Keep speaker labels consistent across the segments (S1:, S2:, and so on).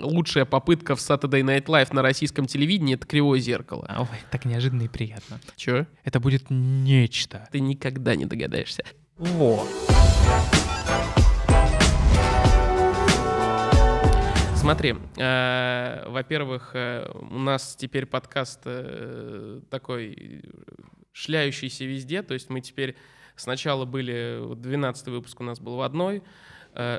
S1: лучшая попытка в Saturday Night Live на российском телевидении — это «Кривое зеркало».
S2: А, Ой, так неожиданно и приятно.
S1: Чё?
S2: Это будет нечто.
S1: Ты никогда не догадаешься.
S2: Во.
S1: Смотри, э, во-первых, э, у нас теперь подкаст э, такой шляющийся везде, то есть мы теперь сначала были, вот 12 выпуск у нас был в одной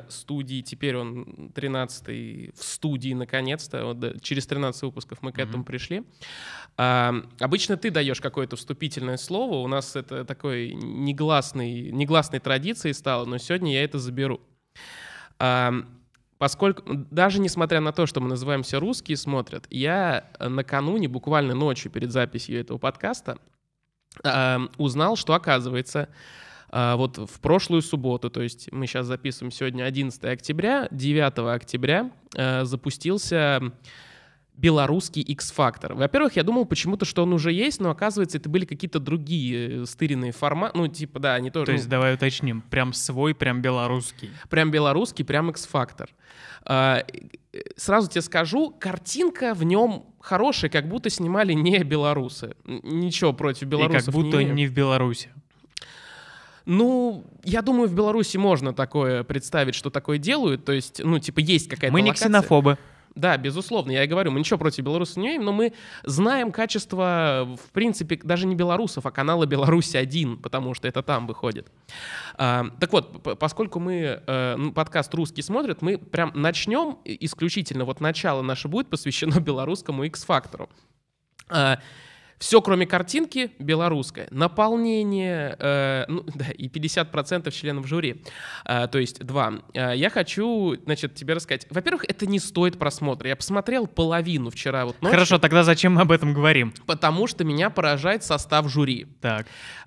S1: студии, теперь он 13 в студии наконец-то, вот, через 13 выпусков мы к этому пришли. А, обычно ты даешь какое-то вступительное слово, у нас это такой негласный, негласной традицией стало, но сегодня я это заберу. А, Поскольку, даже несмотря на то, что мы называемся «Русские смотрят», я накануне, буквально ночью перед записью этого подкаста, э, узнал, что, оказывается, э, вот в прошлую субботу, то есть мы сейчас записываем сегодня 11 октября, 9 октября э, запустился белорусский X-Factor. Во-первых, я думал почему-то, что он уже есть, но оказывается, это были какие-то другие э, стыренные форматы. Ну, типа, да, они тоже...
S2: То
S1: ну,
S2: есть давай уточним, прям свой, прям белорусский.
S1: Прям белорусский, прям X-Factor. А, э, Сразу тебе скажу, картинка в нем хорошая, как будто снимали не белорусы. Ничего против
S2: И
S1: белорусов
S2: как будто
S1: не
S2: не в Беларуси.
S1: Ну, я думаю, в Беларуси можно такое представить, что такое делают. То есть, ну, типа, есть какая-то
S2: Мы не
S1: локация.
S2: ксенофобы.
S1: Да, безусловно, я и говорю, мы ничего против белорусов не имеем, но мы знаем качество, в принципе, даже не белорусов, а канала «Беларусь-1», потому что это там выходит. А, так вот, поскольку мы э, подкаст «Русский смотрят», мы прям начнем исключительно, вот начало наше будет посвящено белорусскому X-фактору. Все, кроме картинки, белорусское. Наполнение, э, ну, да, и 50% членов жюри. А, то есть два. А, я хочу, значит, тебе рассказать. Во-первых, это не стоит просмотра. Я посмотрел половину вчера вот ночью,
S2: Хорошо, тогда зачем мы об этом говорим?
S1: потому что меня поражает состав жюри.
S2: Так.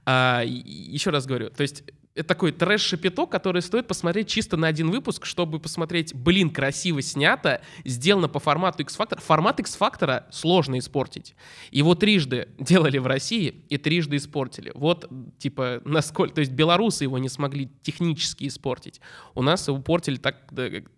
S1: И еще раз говорю, то есть это такой трэш-шапито, который стоит посмотреть чисто на один выпуск, чтобы посмотреть, блин, красиво снято, сделано по формату X-Factor. Формат X-Factor сложно испортить. Его трижды делали в России и трижды испортили. Вот, типа, насколько... То есть белорусы его не смогли технически испортить. У нас его портили так,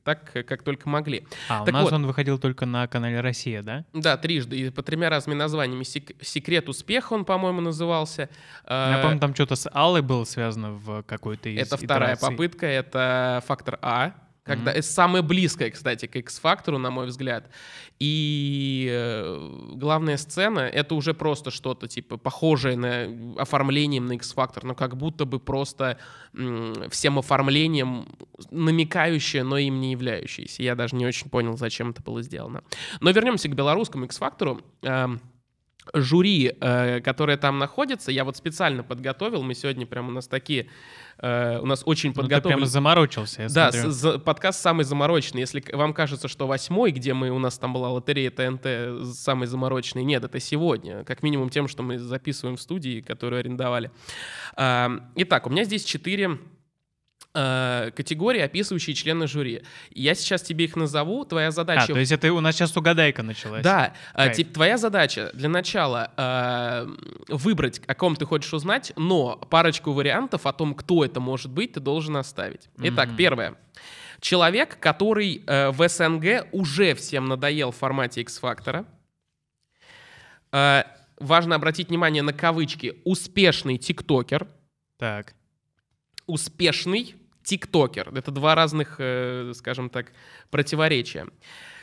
S1: так как только могли.
S2: А, у
S1: Так
S2: нас
S1: вот.
S2: он выходил только на канале «Россия», да?
S1: Да, трижды. И по тремя разными названиями. Сек- «Секрет успеха» он, по-моему, назывался.
S2: Я
S1: Э,
S2: помню, там что-то с Аллой было связано в какой-то из
S1: Это вторая
S2: итераций.
S1: попытка, это фактор А. Когда, это самое близкое, кстати, к X-фактору, на мой взгляд. И э, главная сцена — это уже просто что-то, типа, похожее на оформлением на X-фактор, но как будто бы просто м, всем оформлением намекающее, но им не являющееся. Я даже не очень понял, зачем это было сделано. Но вернемся к белорусскому X-фактору. Эм, жюри, э, которое там находится, я вот специально подготовил, мы сегодня прям у нас такие, э, у нас очень
S2: Ну,
S1: подготовлены.
S2: прямо заморочился, я
S1: Да, с- подкаст самый замороченный. Если вам кажется, что восьмой, где мы у нас там была лотерея ТНТ, самый замороченный, нет, это сегодня. Как минимум тем, что мы записываем в студии, которую арендовали. Итак, у меня здесь четыре категории, описывающие члены жюри. Я сейчас тебе их назову. Твоя
S2: А,
S1: задача
S2: то есть это у нас сейчас угадайка началась.
S1: да, а,
S2: Кайф.
S1: твоя задача для начала э, выбрать, о ком ты хочешь узнать, но парочку вариантов о том, кто это может быть, ты должен оставить. Итак,
S2: Мгм.
S1: первое. Человек, который э, в СНГ уже всем надоел в формате X-фактора. Э, важно обратить внимание на кавычки. Успешный тиктокер.
S2: Так.
S1: Успешный тиктокер. Это два разных, э, скажем так, противоречия.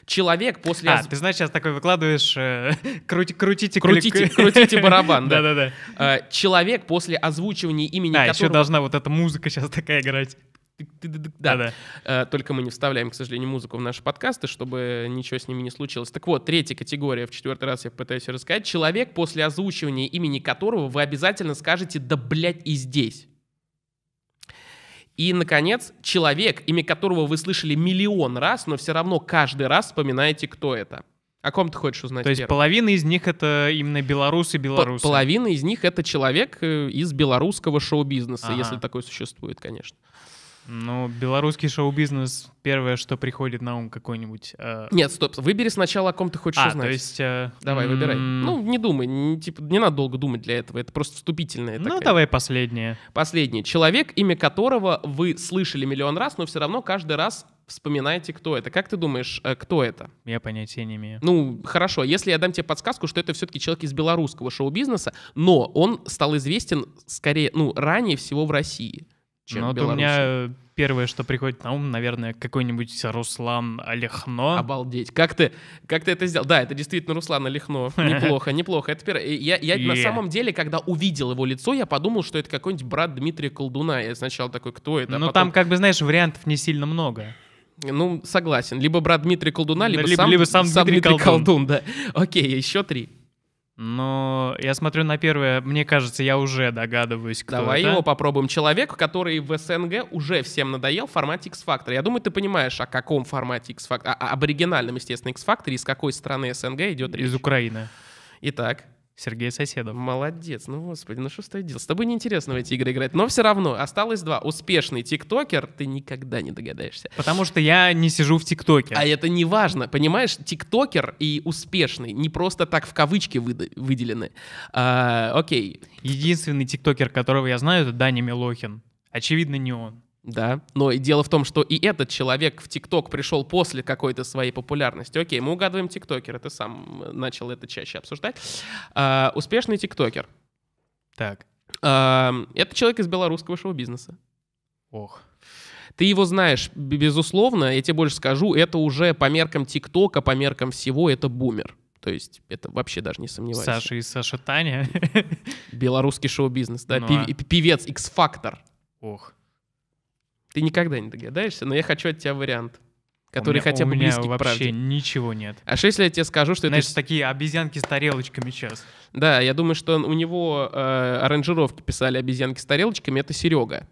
S1: Человек после...
S2: А, ты знаешь, сейчас такой выкладываешь, э, крути- крутите,
S1: Крутите-
S2: клик-
S1: крутите барабан, да.
S2: Да-да-да.
S1: Э, человек после озвучивания имени
S2: А, еще должна вот эта музыка сейчас такая играть.
S1: Да,
S2: Да-да.
S1: Э, только мы не вставляем, к сожалению, музыку в наши подкасты, чтобы ничего с ними не случилось. Так вот, третья категория, в четвертый раз я пытаюсь рассказать. Человек, после озвучивания имени которого вы обязательно скажете «да, блядь, и здесь». И, наконец, человек, имя которого вы слышали миллион раз, но все равно каждый раз вспоминаете, кто это. О ком ты хочешь узнать
S2: То есть
S1: первым?
S2: половина из них это именно белорусы,
S1: П-
S2: белорусы.
S1: Половина из них это человек э, из белорусского шоу-бизнеса,
S2: Ага.
S1: если такой существует, конечно.
S2: Ну, белорусский шоу-бизнес, первое, что приходит на ум, какой-нибудь... э,
S1: Нет, стоп, выбери сначала, о ком ты хочешь
S2: А,
S1: узнать.
S2: то есть... э,
S1: Давай, выбирай.
S2: м,
S1: Ну, не думай, не, типа, не надо долго думать для этого, это просто вступительное.
S2: ну,
S1: такая.
S2: давай последнее.
S1: Последний. Человек, имя которого вы слышали миллион раз, но все равно каждый раз вспоминаете, кто это. Как ты думаешь, э, кто это?
S2: Я понятия не имею.
S1: Ну, хорошо, если я дам тебе подсказку, что это все-таки человек из белорусского шоу-бизнеса, но он стал известен скорее, ну, ранее всего в России, чем
S2: Ну,
S1: в
S2: вот у меня э, первое, что приходит на ум, наверное, какой-нибудь Руслан Олехно.
S1: Обалдеть. Как ты, как ты это сделал? Да, это действительно Руслан Олехно. Неплохо, неплохо. Это первое. Я, я на
S2: Yeah.
S1: самом деле, когда увидел его лицо, я подумал, что это какой-нибудь брат Дмитрия Колдуна. Я сначала такой, кто это? А
S2: Ну,
S1: потом-
S2: там, как бы, знаешь, вариантов не сильно много.
S1: Ну, согласен. Либо брат Дмитрия Колдуна, либо,
S2: либо-
S1: сам,
S2: либо сам Дмитрий Колдун.
S1: Колдун. да. Окей, еще три.
S2: Но я смотрю на первое, мне кажется, я уже догадываюсь, кто
S1: Давай
S2: это.
S1: его попробуем. Человек, который в СНГ уже всем надоел в формате X-Factor. Я думаю, ты понимаешь, о каком формате X-Factor. Об оригинальном, естественно, X-Factor, из какой страны СНГ идет речь.
S2: Из Украины.
S1: Итак,
S2: Сергей Соседов.
S1: молодец. Ну, господи, ну что ты делал? С тобой неинтересно в эти игры играть. Но все равно, осталось два. Успешный тиктокер, ты никогда не догадаешься.
S2: Потому что я не сижу в ТикТоке.
S1: А это не важно, понимаешь? Тиктокер и успешный не просто так в кавычки выда- выделены. А, окей,
S2: Единственный тиктокер, которого я знаю, это Даня Милохин. Очевидно, не он.
S1: Да. Но и дело в том, что и этот человек в ТикТок пришел после какой-то своей популярности. Окей, мы угадываем тиктокера, ты сам э, начал это чаще обсуждать. А, успешный тиктокер.
S2: Так.
S1: А, это человек из белорусского шоу-бизнеса.
S2: Ох.
S1: Ты его знаешь, безусловно, я тебе больше скажу, это уже по меркам ТикТока, по меркам всего, это бумер. То есть это вообще даже не сомневайся.
S2: Саша и Саша Таня.
S1: Белорусский шоу-бизнес, да,
S2: Ну, а-
S1: певец X-Factor.
S2: Ох.
S1: Ты никогда не догадаешься, но я хочу от тебя вариант, который
S2: У меня-
S1: хотя бы
S2: у меня
S1: близкий к
S2: вообще
S1: правде.
S2: ничего нет.
S1: А что если я тебе скажу, что
S2: Знаешь,
S1: это...
S2: такие обезьянки с тарелочками сейчас.
S1: Да, я думаю, что у него э, аранжировки писали обезьянки с тарелочками, это Серега.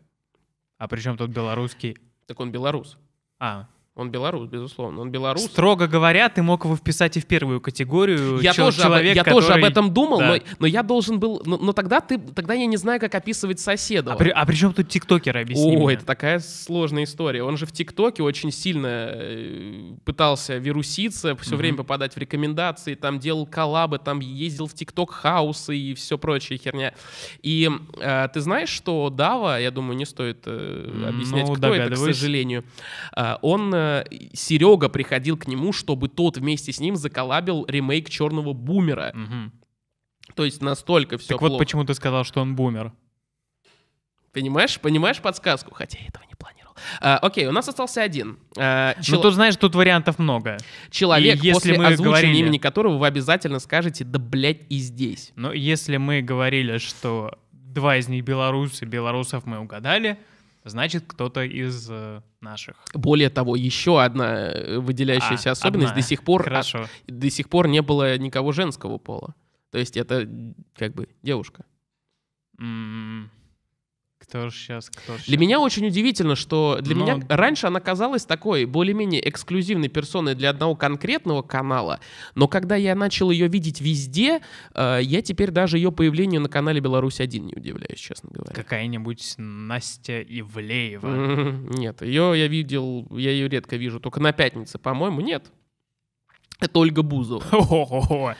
S2: А при чем тут белорусский?
S1: Так он белорус.
S2: А,
S1: Он белорус, безусловно. Он белорус.
S2: строго говоря, ты мог его вписать и в первую категорию.
S1: Я,
S2: Чел-
S1: тоже, об,
S2: человек,
S1: я тоже об
S2: который-
S1: этом думал,
S2: Да.
S1: но, но я должен был... Но, но тогда, ты, тогда я не знаю, как описывать соседа.
S2: А при, а при чем тут тиктокер, объясни
S1: О,
S2: мне.
S1: это такая сложная история. Он же в TikTok е очень сильно э, пытался вируситься, все
S2: Мгм.
S1: время попадать в рекомендации, там делал коллабы, там ездил в TikTok house ы и все прочая херня. И э, ты знаешь, что Дава, я думаю, не стоит э,
S2: Ну,
S1: объяснять, кто это, к сожалению. А, он, э, Серега приходил к нему, чтобы тот вместе с ним заколлабил ремейк Черного Бумера.
S2: Мгм.
S1: То есть настолько все
S2: Так вот почему ты сказал, что он бумер.
S1: Понимаешь? Понимаешь подсказку? Хотя я этого не планировал. А, окей, у нас остался один. А,
S2: Ну,
S1: чел-
S2: тут, знаешь, тут вариантов много.
S1: Человек,
S2: и если
S1: после
S2: мы
S1: озвучения
S2: говорили-
S1: имени которого вы обязательно скажете «да, блядь, и здесь».
S2: Но если мы говорили, что два из них белорусы, белорусов мы угадали, значит, кто-то из э, наших.
S1: Более того, еще одна э, выделяющаяся
S2: А,
S1: особенность
S2: одна.
S1: до сих пор
S2: Хорошо.
S1: а, до сих пор не было никого женского пола. То есть это как бы девушка.
S2: М, Кто же сейчас, кто ж
S1: Для меня очень удивительно, что для
S2: Но-
S1: меня раньше она казалась такой более-менее эксклюзивной персоной для одного конкретного канала, но когда я начал ее видеть везде, э, я теперь даже ее появлению на канале Беларусь-1 не удивляюсь, честно говоря.
S2: Какая-нибудь Настя Ивлеева.
S1: Нет, ее я видел, я ее редко вижу, только на пятнице, по-моему, нет. Это Ольга Бузова.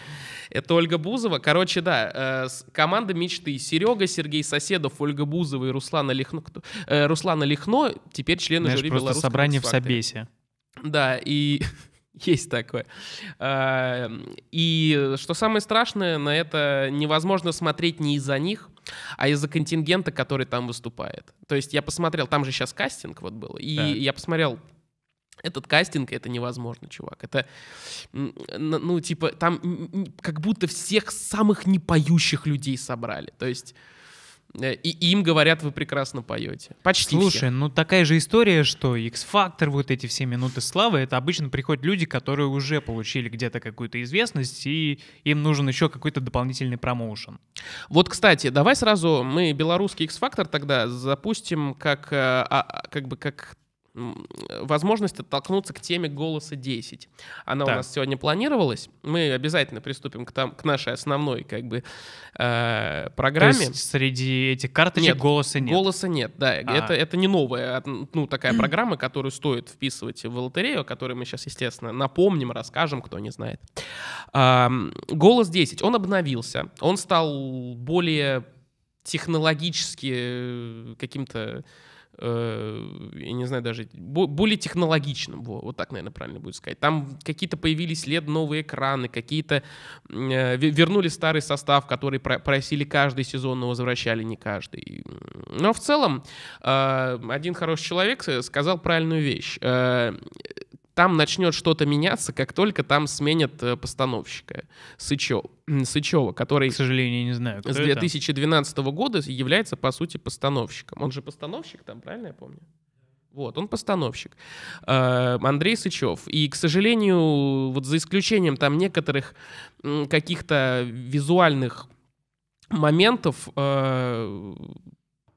S1: Это Ольга Бузова. Короче, да, э, команда мечты. Серега, Сергей Соседов, Ольга Бузова и Руслана Лихно. э, Руслана Лихно теперь члены
S2: Знаешь,
S1: жюри
S2: просто
S1: белорусского
S2: собрание в. Собесе.
S1: Да, и есть такое. А, И что самое страшное, на это невозможно смотреть не из-за них, а из-за контингента, который там выступает. То есть я посмотрел, там же сейчас кастинг вот был, и
S2: Так.
S1: я посмотрел этот кастинг, это невозможно, чувак. Это, ну, типа, там как будто всех самых непоющих людей собрали. То есть э, и им говорят, вы прекрасно поете. Почти
S2: Слушай,
S1: все.
S2: ну такая же история, что X-Factor, вот эти все минуты славы, это обычно приходят люди, которые уже получили где-то какую-то известность, и им нужен еще какой-то дополнительный промоушен.
S1: Вот, кстати, давай сразу мы белорусский X-Factor тогда запустим как, э, а- а, как бы как возможность оттолкнуться к теме «Голоса 10». Она так. у нас сегодня планировалась. Мы обязательно приступим к, там, к нашей основной как бы, э, программе. То
S2: есть среди этих карточек нет, голоса нет?
S1: голоса нет, да. А. Это, это не новая ну, такая программа, которую стоит вписывать в лотерею, о которой мы сейчас, естественно, напомним, расскажем, кто не знает. Э, «Голос 10», он обновился. Он стал более технологически э, каким-то я не знаю, даже более технологичным, вот так, наверное, правильно будет сказать. Там какие-то появились лет новые экраны, какие-то э, вернули старый состав, который просили каждый сезон, но возвращали не каждый. Но в целом один хороший человек сказал правильную вещь там начнет что-то меняться, как только там сменят э, постановщика Сычева, Сычева, который,
S2: к сожалению, не знаю,
S1: с 2012 это? года является, по сути, постановщиком. Он же постановщик там, правильно я помню? Вот, он постановщик. Э, Андрей Сычев. И, к сожалению, вот за исключением там некоторых каких-то визуальных моментов, э,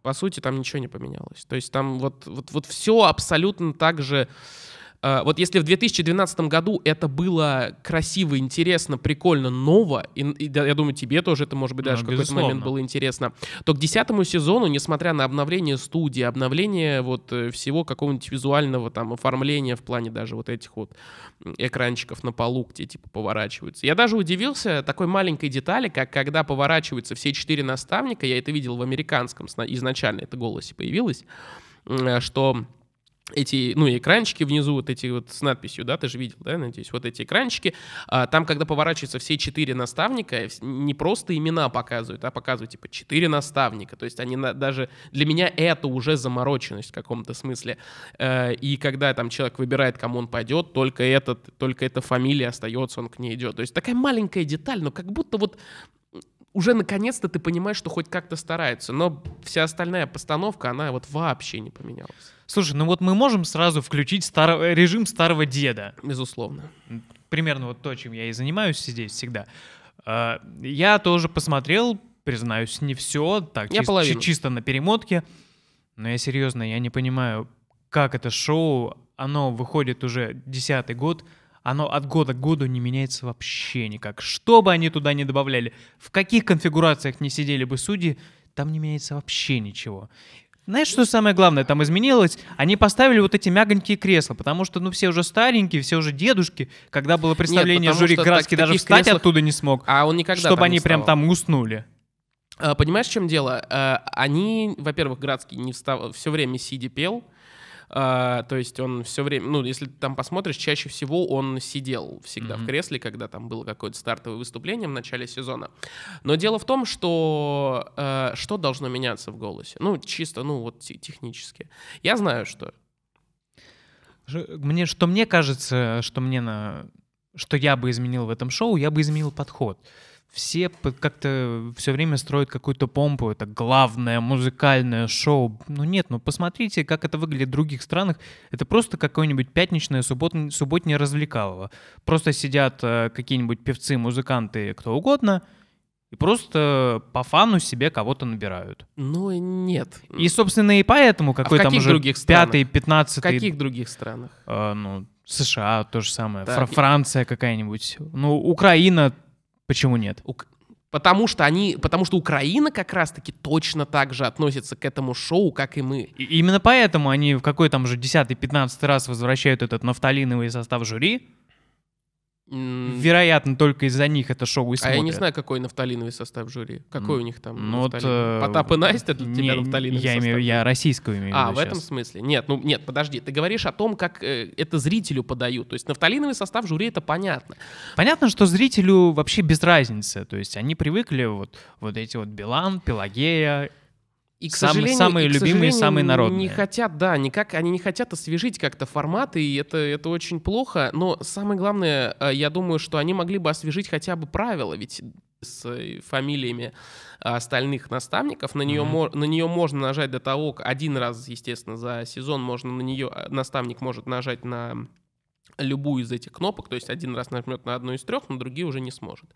S1: по сути, там ничего не поменялось. То есть там вот, вот, вот все абсолютно так же вот если в 2012 году это было красиво, интересно, прикольно, ново, и, и я думаю, тебе тоже это, может быть, даже ну, в какой-то момент было интересно, то к десятому сезону, несмотря на обновление студии, обновление вот э, всего какого-нибудь визуального там оформления в плане даже вот этих вот экранчиков на полу, где типа поворачиваются. Я даже удивился такой маленькой детали, как когда поворачиваются все четыре наставника, я это видел в американском изначально, это голосе появилось, э, что эти, ну, экранчики внизу, вот эти вот с надписью, да, ты же видел, да, надеюсь, вот эти экранчики, а, там, когда поворачиваются все четыре наставника, не просто имена показывают, а показывают, типа, четыре наставника, то есть они на, даже, для меня это уже замороченность в каком-то смысле, э, и когда там человек выбирает, кому он пойдет, только этот, только эта фамилия остается, он к ней идет, то есть такая маленькая деталь, но как будто вот уже наконец-то ты понимаешь, что хоть как-то стараются, но вся остальная постановка, она вот вообще не поменялась.
S2: Слушай, ну вот мы можем сразу включить старо... Э, режим старого деда.
S1: Безусловно.
S2: Примерно вот то, чем я и занимаюсь здесь всегда. А, я тоже посмотрел, признаюсь, не все, так я чис- чисто на перемотке. Но я серьезно, я не понимаю, как это шоу, оно выходит уже десятый год, оно от года к году не меняется вообще никак. Что бы они туда не добавляли, в каких конфигурациях не сидели бы судьи, там не меняется вообще ничего. Знаешь, что самое главное там изменилось? Они поставили вот эти мягонькие кресла, потому что, ну, все уже старенькие, все уже дедушки. Когда было представление Нет, жюри Градский, так, даже встать креслах... оттуда не смог.
S1: А он никогда
S2: Чтобы они прям там уснули.
S1: А, понимаешь, в чем дело? А, они, во-первых, Градский не встав... все время сидя пел, а, то есть он все время, ну, если ты там посмотришь, чаще всего он сидел всегда mm-hmm. в кресле, когда там было какое-то стартовое выступление в начале сезона. Но дело в том, что э, что должно меняться в голосе? Ну, чисто, ну, вот технически. Я знаю, что.
S2: Мне, что мне кажется, что мне на что я бы изменил в этом шоу, я бы изменил подход все как-то все время строят какую-то помпу, это главное музыкальное шоу. Ну нет, ну посмотрите, как это выглядит в других странах. Это просто какое-нибудь пятничное суббот... субботнее развлекалово. Просто сидят э, какие-нибудь певцы, музыканты, кто угодно, и просто по фану себе кого-то набирают.
S1: Ну нет.
S2: И, собственно, и поэтому какой-то а там уже пятый, пятнадцатый...
S1: В каких других странах?
S2: Э, ну, США то же самое, Фр- Франция какая-нибудь. Ну, Украина Почему нет?
S1: У... Потому что они, потому что Украина как раз-таки точно так же относится к этому шоу, как и мы.
S2: И именно поэтому они в какой там уже 10-15 раз возвращают этот нафталиновый состав жюри, Вероятно, только из-за них это шоу и смотрят.
S1: А я не знаю, какой нафталиновый состав жюри. Какой mm. у них там ну, вот, э, Потап и Настя для тебя не, нафталиновый
S2: я
S1: состав
S2: имею, Я российскую имею
S1: А, в сейчас. этом смысле? Нет, ну нет, подожди. Ты говоришь о том, как э, это зрителю подают. То есть нафталиновый состав жюри — это понятно.
S2: Понятно, что зрителю вообще без разницы. То есть они привыкли вот, вот эти вот Билан, Пелагея
S1: и, к Сам, сожалению,
S2: самые и, любимые, самые народные.
S1: Не хотят, да, никак, они не хотят освежить как-то форматы, и это, это очень плохо. Но самое главное, э, я думаю, что они могли бы освежить хотя бы правила, ведь с э, фамилиями остальных наставников. На нее, mm-hmm. на нее можно нажать до того, один раз, естественно, за сезон можно на нее, э, наставник может нажать на любую из этих кнопок, то есть один раз нажмет на одну из трех, на другие уже не сможет.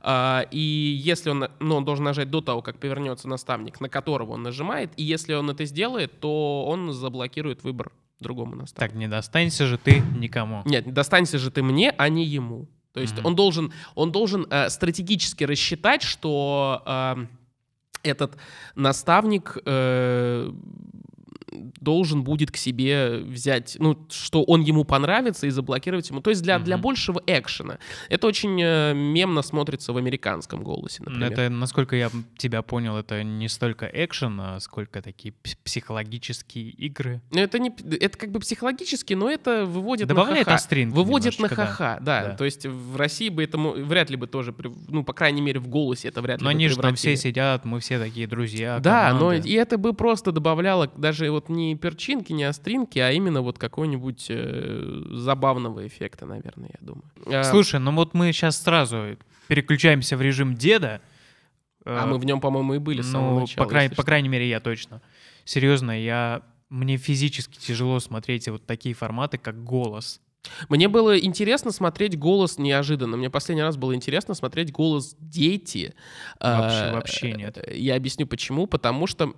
S1: А, и если он, ну, он должен нажать до того, как повернется наставник, на которого он нажимает, и если он это сделает, то он заблокирует выбор другому наставнику.
S2: Так, не достанься же ты никому.
S1: Нет, достанься же ты мне, а не ему. То есть mm-hmm. он должен, он должен э, стратегически рассчитать, что э, этот наставник э, должен будет к себе взять, ну, что он ему понравится и заблокировать ему. То есть для, mm-hmm. для большего экшена. Это очень э, мемно смотрится в американском голосе, например.
S2: Это, насколько я тебя понял, это не столько экшен, а сколько такие психологические игры.
S1: Ну, это, не, это как бы психологически, но это выводит
S2: Добавляет
S1: на ха-ха.
S2: Остринки
S1: выводит на ха-ха, да. да. То есть в России бы этому вряд ли бы тоже, ну, по крайней мере, в голосе это вряд ли
S2: Но
S1: бы
S2: они же там все сидят, мы все такие друзья,
S1: Да, команды. но и это бы просто добавляло даже вот не перчинки, не остринки, а именно вот какой-нибудь э, забавного эффекта, наверное, я думаю.
S2: А, Слушай, ну вот мы сейчас сразу переключаемся в режим деда.
S1: А мы в нем, по-моему, и были с самого
S2: ну,
S1: начала.
S2: По, край, по крайней мере, я точно. Серьезно, я мне физически тяжело смотреть вот такие форматы, как голос.
S1: Мне было интересно смотреть голос неожиданно. Мне последний раз было интересно смотреть голос дети.
S2: Вообще, а, вообще нет.
S1: Я объясню почему. Потому что...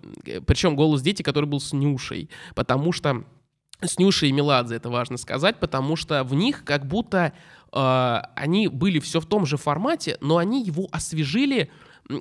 S1: Причем голос дети, который был с Нюшей. Потому что... С Нюшей и Меладзе, это важно сказать, потому что в них как будто э, они были все в том же формате, но они его освежили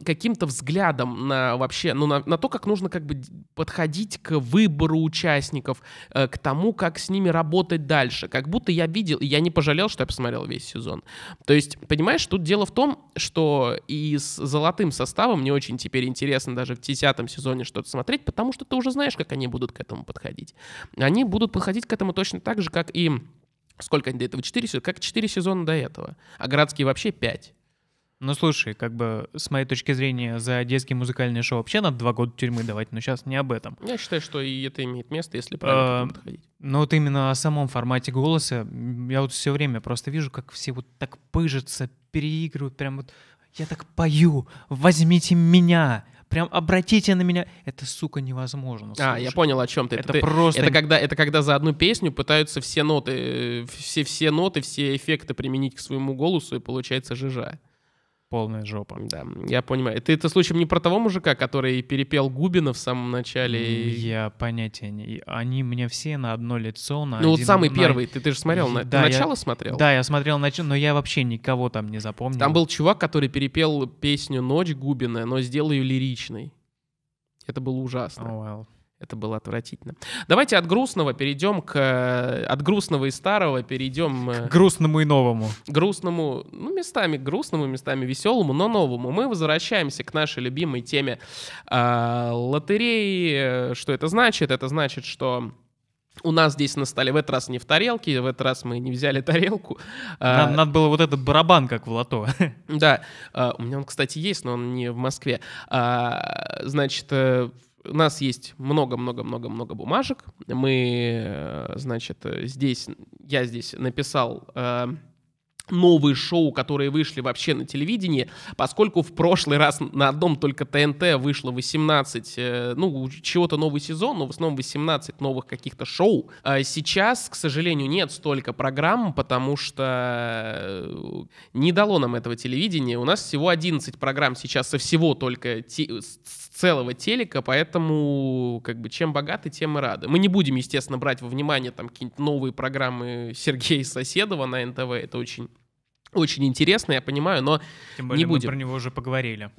S1: каким-то взглядом на вообще, ну, на, на то, как нужно как бы подходить к выбору участников, э, к тому, как с ними работать дальше. Как будто я видел, и я не пожалел, что я посмотрел весь сезон. То есть, понимаешь, тут дело в том, что и с золотым составом мне очень теперь интересно даже в десятом сезоне что-то смотреть, потому что ты уже знаешь, как они будут к этому подходить. Они будут подходить к этому точно так же, как и сколько они до этого? Четыре сезона? Как четыре сезона до этого. А городские вообще пять.
S2: Ну, слушай, как бы с моей точки зрения, за детские музыкальные шоу вообще надо два года тюрьмы давать, но сейчас не об этом.
S1: Я считаю, что и это имеет место, если правильно
S2: а, подходить. Ну, вот именно о самом формате голоса, я вот все время просто вижу, как все вот так пыжатся, переигрывают, прям вот я так пою, возьмите меня, прям обратите на меня. Это, сука, невозможно.
S1: Слушай. А, я понял, о чем ты.
S2: Это, это просто...
S1: Это когда, это когда за одну песню пытаются все ноты, все, все ноты, все эффекты применить к своему голосу, и получается жижа.
S2: Полная жопа.
S1: Да, я понимаю. Ты это случаем не про того мужика, который перепел Губина в самом начале?
S2: Я понятия не... Они мне все на одно лицо, на
S1: Ну
S2: один...
S1: вот самый на... первый, ты, ты же смотрел, на... да, ты начало
S2: я...
S1: смотрел?
S2: Да, я смотрел начало, но я вообще никого там не запомнил.
S1: Там был чувак, который перепел песню «Ночь» Губина, но сделал ее лиричной. Это было ужасно.
S2: Oh, well.
S1: Это было отвратительно. Давайте от грустного перейдем к... Э, от грустного и старого перейдем...
S2: Э, к грустному и новому.
S1: Грустному, ну, местами грустному, местами веселому, но новому. Мы возвращаемся к нашей любимой теме э, лотереи. Что это значит? Это значит, что у нас здесь на столе в этот раз не в тарелке, в этот раз мы не взяли тарелку.
S2: А, надо, было вот этот барабан, как в лото.
S1: Да, а, у меня он, кстати, есть, но он не в Москве. А, значит, э, у нас есть много-много-много-много бумажек. Мы, э, значит, здесь, я здесь написал э, новые шоу, которые вышли вообще на телевидении, поскольку в прошлый раз на одном только ТНТ вышло 18, э, ну, чего-то новый сезон, но в основном 18 новых каких-то шоу. А сейчас, к сожалению, нет столько программ, потому что не дало нам этого телевидения. У нас всего 11 программ сейчас со всего только те, целого телека, поэтому как бы чем богаты, тем и рады. Мы не будем, естественно, брать во внимание там какие-нибудь новые программы Сергея Соседова на НТВ, это очень, очень интересно, я понимаю, но
S2: Тем более
S1: не будем.
S2: мы про него уже поговорили.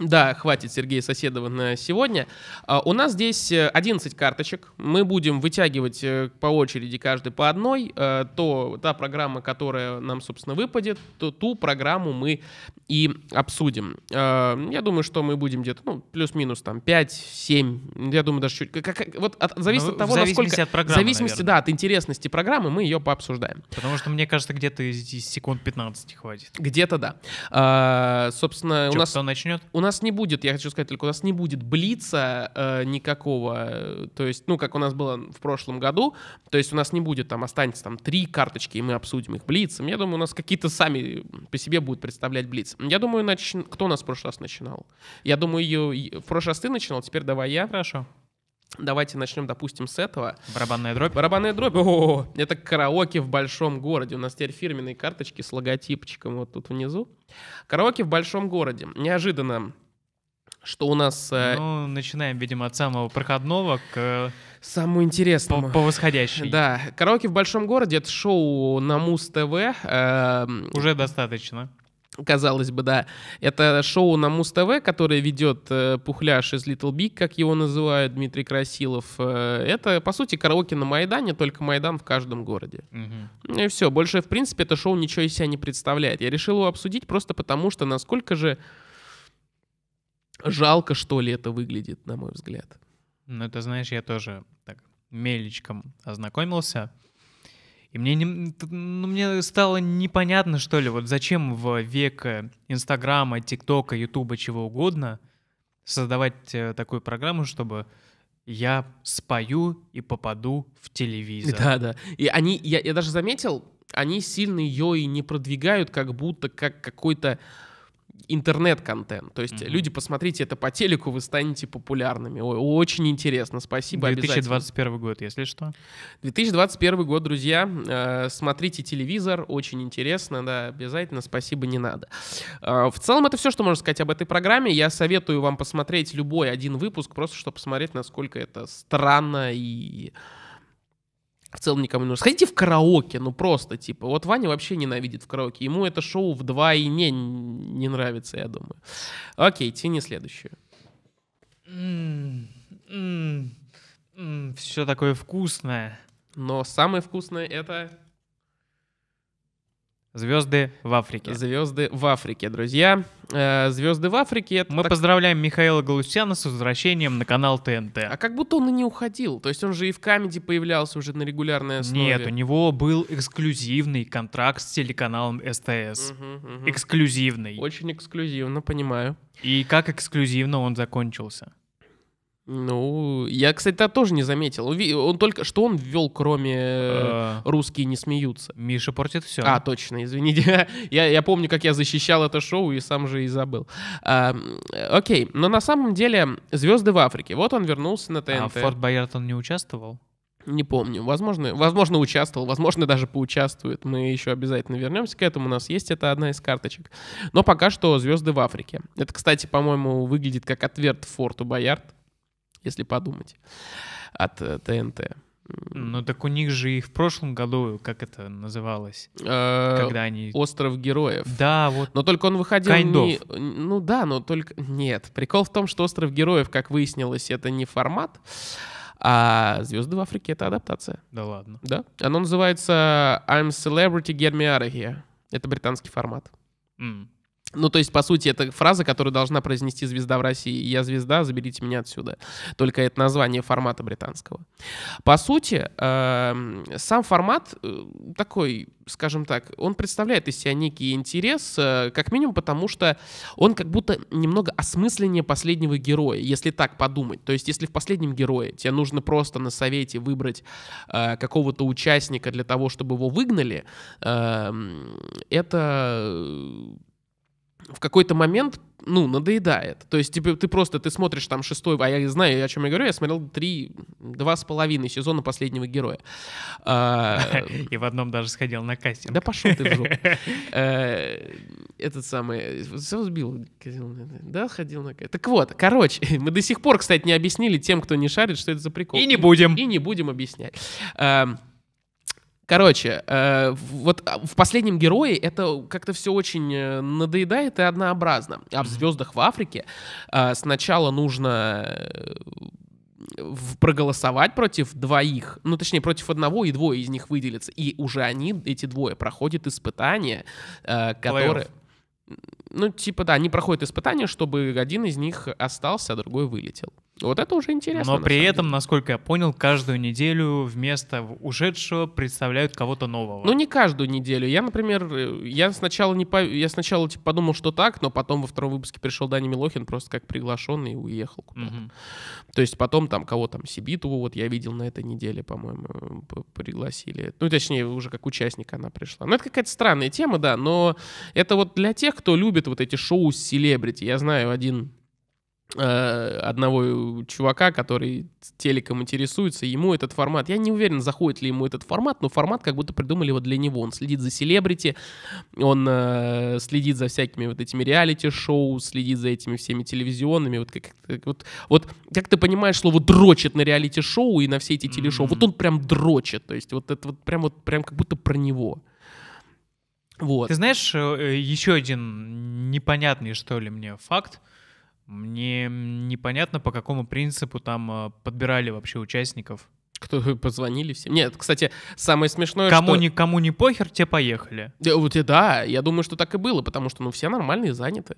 S1: Да, хватит Сергея Соседова на сегодня. А, у нас здесь 11 э, карточек. Мы будем вытягивать э, по очереди каждый по одной. Э, то та программа, которая нам, собственно, выпадет, то ту программу мы и обсудим. Я думаю, что мы будем где-то, ну, плюс-минус там 5-7. Я думаю, даже чуть... Как, вот от, зависит ну, от того, насколько...
S2: от программы,
S1: В зависимости,
S2: наверное.
S1: да, от интересности программы мы ее пообсуждаем.
S2: Потому что, мне кажется, где-то секунд 15 хватит.
S1: Где-то, да. А, собственно,
S2: Что,
S1: у нас...
S2: кто начнет?
S1: У нас не будет, я хочу сказать только, у нас не будет блица э, никакого, то есть, ну, как у нас было в прошлом году, то есть у нас не будет, там, останется там три карточки, и мы обсудим их блицем. Я думаю, у нас какие-то сами по себе будут представлять блиц. Я думаю, нач... кто у нас в прошлый раз начинал? Я думаю, ее... в прошлый раз ты начинал, теперь давай я.
S2: Хорошо.
S1: Давайте начнем, допустим, с этого.
S2: Барабанная дробь?
S1: Барабанная дробь. О, это караоке в большом городе. У нас теперь фирменные карточки с логотипчиком вот тут внизу. Караоке в большом городе. Неожиданно что у нас...
S2: Э, ну, начинаем, видимо, от самого проходного к...
S1: Самому интересному.
S2: По, по восходящей.
S1: Да. «Караоке в большом городе» — это шоу на Муз-ТВ. Э,
S2: Уже достаточно.
S1: Казалось бы, да. Это шоу на Муз-ТВ, которое ведет э, Пухляш из Little Big, как его называют, Дмитрий Красилов. Э, это, по сути, караоке на Майдане, только Майдан в каждом городе. Угу. И все. Больше, в принципе, это шоу ничего из себя не представляет. Я решил его обсудить просто потому, что насколько же жалко, что ли, это выглядит, на мой взгляд.
S2: Ну, это, знаешь, я тоже так мелечком ознакомился. И мне, не, ну, мне стало непонятно, что ли, вот зачем в век э, Инстаграма, ТикТока, Ютуба, чего угодно создавать э, такую программу, чтобы я спою и попаду в телевизор.
S1: Да, да. И они, я, я даже заметил, они сильно ее и не продвигают, как будто как какой-то интернет-контент. То есть mm-hmm. люди, посмотрите это по телеку, вы станете популярными. Ой, очень интересно, спасибо.
S2: 2021 год, если что.
S1: 2021 год, друзья. Э, смотрите телевизор, очень интересно, да, обязательно, спасибо, не надо. Э, в целом это все, что можно сказать об этой программе. Я советую вам посмотреть любой один выпуск, просто чтобы посмотреть, насколько это странно и в целом никому не нужно. Сходите в караоке, ну просто, типа, вот Ваня вообще ненавидит в караоке, ему это шоу в два и не, не нравится, я думаю. Окей, тяни следующую.
S2: Все такое вкусное.
S1: Но самое вкусное это...
S2: Звезды в Африке.
S1: Звезды в Африке, друзья. Э, Звезды в Африке.
S2: Это Мы так... поздравляем Михаила Галустяна с возвращением на канал ТНТ.
S1: А как будто он и не уходил. То есть он же и в камеди появлялся уже на регулярной основе.
S2: Нет, у него был эксклюзивный контракт с телеканалом СТС. Угу, угу. Эксклюзивный.
S1: Очень эксклюзивно, понимаю.
S2: И как эксклюзивно он закончился?
S1: Ну, я, кстати, это тоже не заметил. Он только что он ввел, кроме э, русские не смеются.
S2: Миша портит все.
S1: А, точно, извините. я, я помню, как я защищал это шоу и сам же и забыл. А, окей, но на самом деле звезды в Африке. Вот он вернулся на ТНТ. А
S2: Форт Боярд он не участвовал?
S1: Не помню. Возможно, возможно, участвовал, возможно, даже поучаствует. Мы еще обязательно вернемся к этому. У нас есть это одна из карточек. Но пока что звезды в Африке. Это, кстати, по-моему, выглядит как ответ Форту Боярд если подумать, от ТНТ. Э,
S2: ну так у них же и в прошлом году, как это называлось? Э,
S1: когда они... Остров героев.
S2: Да, вот.
S1: Но только он выходил не... Ну да, но только... Нет. Прикол в том, что Остров героев, как выяснилось, это не формат, а «Звезды в Африке» — это адаптация.
S2: Да ладно.
S1: Да. Оно называется «I'm Celebrity, Get Me Out of Here». Это британский формат. Mm. Ну, то есть, по сути, это фраза, которую должна произнести звезда в России. «Я звезда, заберите меня отсюда». Только это название формата британского. По сути, э, сам формат э, такой, скажем так, он представляет из себя некий интерес, э, как минимум потому, что он как будто немного осмысленнее последнего героя, если так подумать. То есть, если в последнем герое тебе нужно просто на совете выбрать э, какого-то участника для того, чтобы его выгнали, э, это в какой-то момент, ну, надоедает. То есть, типа, ты просто, ты смотришь там шестой, а я знаю, о чем я говорю, я смотрел три, два с половиной сезона последнего героя.
S2: А, И в одном даже сходил на кастинг.
S1: Да пошел ты в жопу. Э, этот самый, сбил, да, ходил на кастинг. Так вот, короче, мы до сих пор, кстати, не объяснили тем, кто не шарит, что это за прикол.
S2: И не будем.
S1: И не будем объяснять. Короче, э, вот а, в последнем герое это как-то все очень э, надоедает и однообразно. А в звездах в Африке э, сначала нужно э, проголосовать против двоих, ну точнее против одного и двое из них выделятся, и уже они эти двое проходят испытания, э, которые ну, типа, да, они проходят испытания, чтобы один из них остался, а другой вылетел. Вот это уже интересно.
S2: Но при этом, деле. насколько я понял, каждую неделю вместо ушедшего представляют кого-то нового.
S1: Ну, не каждую неделю. Я, например, э, я сначала не по... я сначала типа, подумал, что так, но потом во втором выпуске пришел Даня Милохин просто как приглашенный и уехал куда-то. Угу. То есть потом там кого там Сибитову, вот я видел на этой неделе, по-моему, пригласили. Ну, точнее, уже как участник она пришла. Ну, это какая-то странная тема, да, но это вот для тех, кто любит вот эти шоу с селебрити. Я знаю один одного чувака, который телеком интересуется, ему этот формат, я не уверен, заходит ли ему этот формат, но формат как будто придумали вот для него. Он следит за селебрити, он э, следит за всякими вот этими реалити-шоу, следит за этими всеми телевизионными. Вот как, вот, вот как ты понимаешь слово «дрочит» на реалити-шоу и на все эти телешоу? Mm-hmm. Вот он прям дрочит, то есть вот это вот прям, вот прям как будто про него.
S2: Вот. Ты знаешь, э, еще один непонятный, что ли, мне факт — мне непонятно, по какому принципу там а, подбирали вообще участников.
S1: Кто позвонили всем? Нет, кстати, самое смешное,
S2: кому что... Никому не похер, те поехали.
S1: Да, вот, да, я думаю, что так и было, потому что, ну, все нормальные заняты.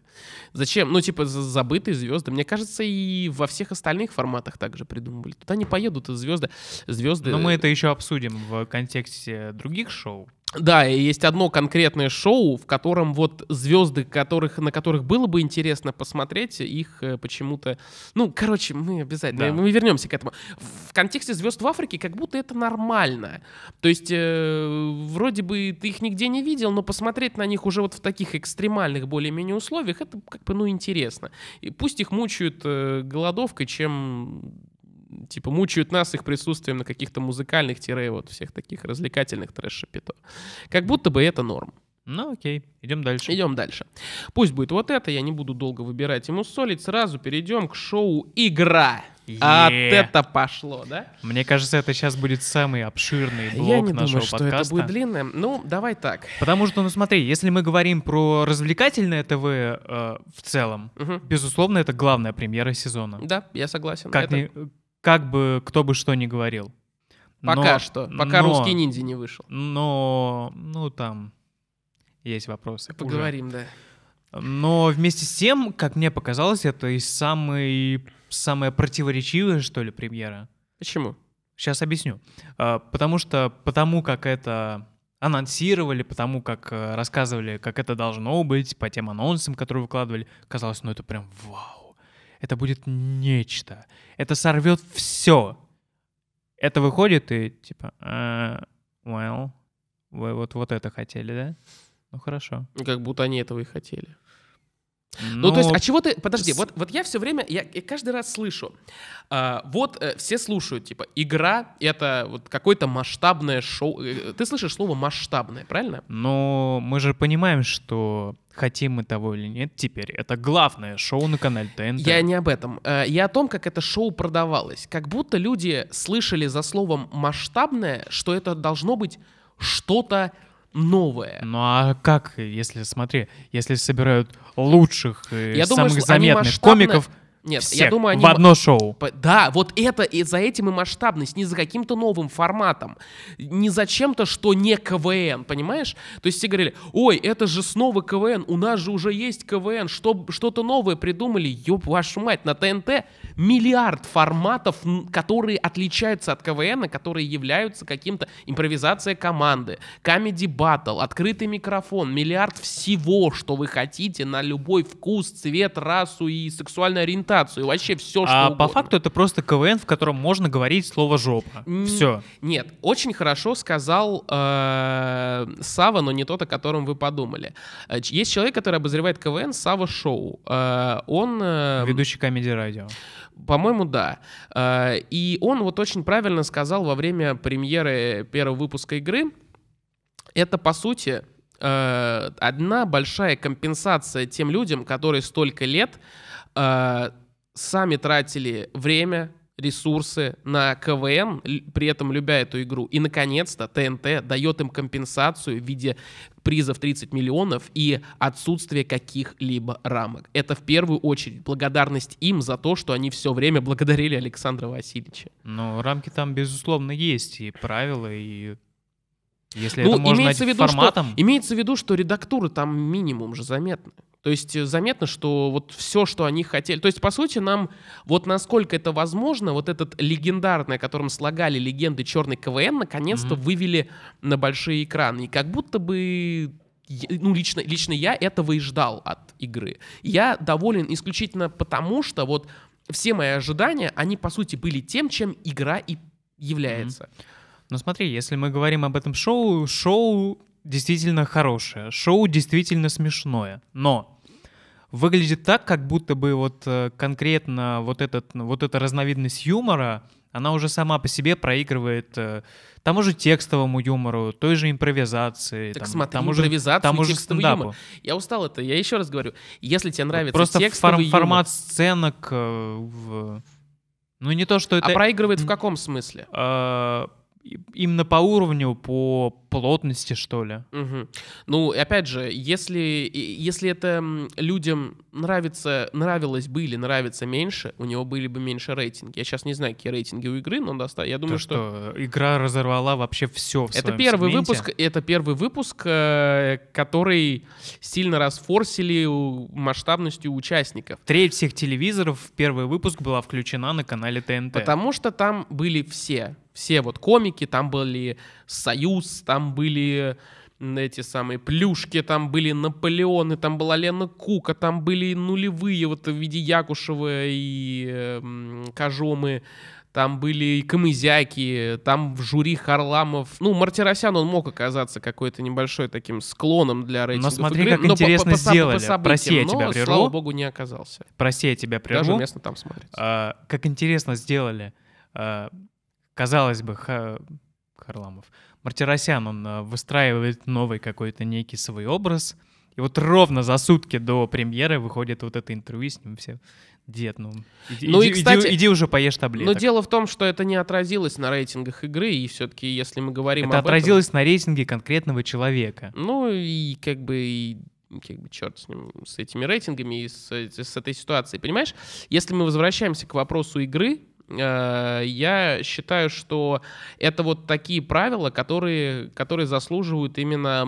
S1: Зачем? Ну, типа, забытые звезды. Мне кажется, и во всех остальных форматах также придумывали. Туда не поедут звезды. звезды.
S2: Но мы это еще обсудим в контексте других шоу.
S1: Да, и есть одно конкретное шоу, в котором вот звезды, которых, на которых было бы интересно посмотреть, их э, почему-то... Ну, короче, мы обязательно... Да. Мы вернемся к этому. В контексте звезд в Африке как будто это нормально. То есть э, вроде бы ты их нигде не видел, но посмотреть на них уже вот в таких экстремальных более-менее условиях, это как бы, ну, интересно. И пусть их мучают э, голодовкой, чем типа мучают нас их присутствием на каких-то музыкальных тире, вот всех таких развлекательных трэш-шапито. Как будто бы это норм.
S2: Ну окей, идем дальше.
S1: Идем дальше. Пусть будет вот это, я не буду долго выбирать ему солить, сразу перейдем к шоу «Игра». Yeah. А это пошло, да?
S2: Мне кажется, это сейчас будет самый обширный блок Я не нашего думаю, что подкаста.
S1: это будет длинное. Ну, давай так.
S2: Потому что, ну смотри, если мы говорим про развлекательное ТВ э, в целом, угу. безусловно, это главная премьера сезона.
S1: Да, я согласен.
S2: Как, это... ни, как бы кто бы что ни говорил.
S1: Пока но, что. Пока но, русский ниндзя не вышел.
S2: Но, ну там есть вопросы.
S1: Поговорим, уже.
S2: да. Но вместе с тем, как мне показалось, это и самый, самая противоречивая, что ли, премьера.
S1: Почему?
S2: Сейчас объясню. А, потому что потому как это анонсировали, потому как э, рассказывали, как это должно быть, по тем анонсам, которые выкладывали, казалось, ну это прям вау это будет нечто. Это сорвет все. Это выходит и типа, uh, well, вы вот, вот это хотели, да? Ну хорошо.
S1: Как будто они этого и хотели. Но... Ну, то есть, а чего ты... Подожди, вот, вот я все время, я, я каждый раз слышу, а, вот э, все слушают, типа, игра — это вот какое-то масштабное шоу. Э, ты слышишь слово «масштабное», правильно?
S2: Но мы же понимаем, что хотим мы того или нет теперь, это главное шоу на канале ТНТ.
S1: Я не об этом. Э, я о том, как это шоу продавалось. Как будто люди слышали за словом «масштабное», что это должно быть что-то новое.
S2: Ну а как, если, смотри, если собирают лучших и Я самых думаю, заметных комиков нет, Всех я думаю, они... В одно шоу.
S1: Да, вот это, и за этим и масштабность, не за каким-то новым форматом, не за чем-то, что не КВН, понимаешь? То есть все говорили, ой, это же снова КВН, у нас же уже есть КВН, что, что-то новое придумали, ёб вашу мать, на ТНТ миллиард форматов, которые отличаются от КВН, которые являются каким-то импровизация команды, комеди батл, открытый микрофон, миллиард всего, что вы хотите на любой вкус, цвет, расу и сексуальную ориентацию презентацию, вообще все, что А
S2: по факту это просто КВН, в котором можно говорить слово «жопа». Все.
S1: Нет, очень хорошо сказал э, Сава, но не тот, о котором вы подумали. Э, есть человек, который обозревает КВН, Сава Шоу. Э, он... Э,
S2: Ведущий комедий радио.
S1: По-моему, да. И он вот очень правильно сказал во время премьеры первого выпуска игры, это, по сути, одна большая компенсация тем людям, которые столько лет сами тратили время, ресурсы на КВН, при этом любя эту игру. И, наконец-то, ТНТ дает им компенсацию в виде призов 30 миллионов и отсутствие каких-либо рамок. Это в первую очередь благодарность им за то, что они все время благодарили Александра Васильевича.
S2: Ну, рамки там, безусловно, есть, и правила, и если ну, это можно имеется в виду, форматом...
S1: Что, имеется в виду, что редактуры там минимум же заметны. То есть э, заметно, что вот все, что они хотели... То есть, по сути, нам вот насколько это возможно, вот этот легендарный, о котором слагали легенды черный КВН, наконец-то mm-hmm. вывели на большие экраны. И как будто бы ну, лично, лично я этого и ждал от игры. Я доволен исключительно потому, что вот все мои ожидания, они, по сути, были тем, чем игра и является. Mm-hmm.
S2: Ну смотри, если мы говорим об этом шоу, шоу действительно хорошее, шоу действительно смешное, но выглядит так, как будто бы вот э, конкретно вот, этот, вот эта разновидность юмора, она уже сама по себе проигрывает э, тому же текстовому юмору, той же импровизации.
S1: Так там, смотри, тому импровизацию тому же текстовый стендапу. юмор. Я устал это. Я еще раз говорю, если тебе нравится
S2: Просто
S1: текстовый
S2: фор- формат сценок э, в... Ну не то, что это...
S1: А проигрывает в каком смысле?
S2: Именно по уровню, по плотности, что ли.
S1: Угу. Ну, опять же, если, если это людям нравится, нравилось бы или нравится меньше, у него были бы меньше рейтинги. Я сейчас не знаю, какие рейтинги у игры, но доста... я думаю, То, что...
S2: что... Игра разорвала вообще все в
S1: это первый
S2: сегменте.
S1: выпуск, Это первый выпуск, э, который сильно расфорсили масштабностью участников.
S2: Треть всех телевизоров в первый выпуск была включена на канале ТНТ.
S1: Потому что там были все все вот комики, там были Союз, там были эти самые плюшки, там были Наполеоны, там была Лена Кука, там были нулевые вот в виде Якушева и э, Кожомы, там были и Камызяки, там в жюри Харламов. Ну, Мартиросян, он мог оказаться какой-то небольшой таким склоном для рейтинга.
S2: Но смотри, игры, как но интересно по, по, сделали. По Прости, я тебя прерву.
S1: слава богу, не оказался.
S2: Прости, я тебя прерву.
S1: Даже местно там смотрится.
S2: А, как интересно сделали. А, казалось бы, Ха... Харламов, Мартиросян, он э, выстраивает новый какой-то некий свой образ, и вот ровно за сутки до премьеры выходит вот это интервью с ним все. Дед, ну, иди, ну иди, и, кстати, иди, иди уже поешь таблеток.
S1: Но дело в том, что это не отразилось на рейтингах игры, и все-таки, если мы говорим
S2: это
S1: об
S2: отразилось
S1: этом,
S2: на рейтинге конкретного человека.
S1: Ну и как бы и как бы черт с ним, с этими рейтингами и с, с этой ситуацией, понимаешь? Если мы возвращаемся к вопросу игры, я считаю, что это вот такие правила, которые, которые заслуживают именно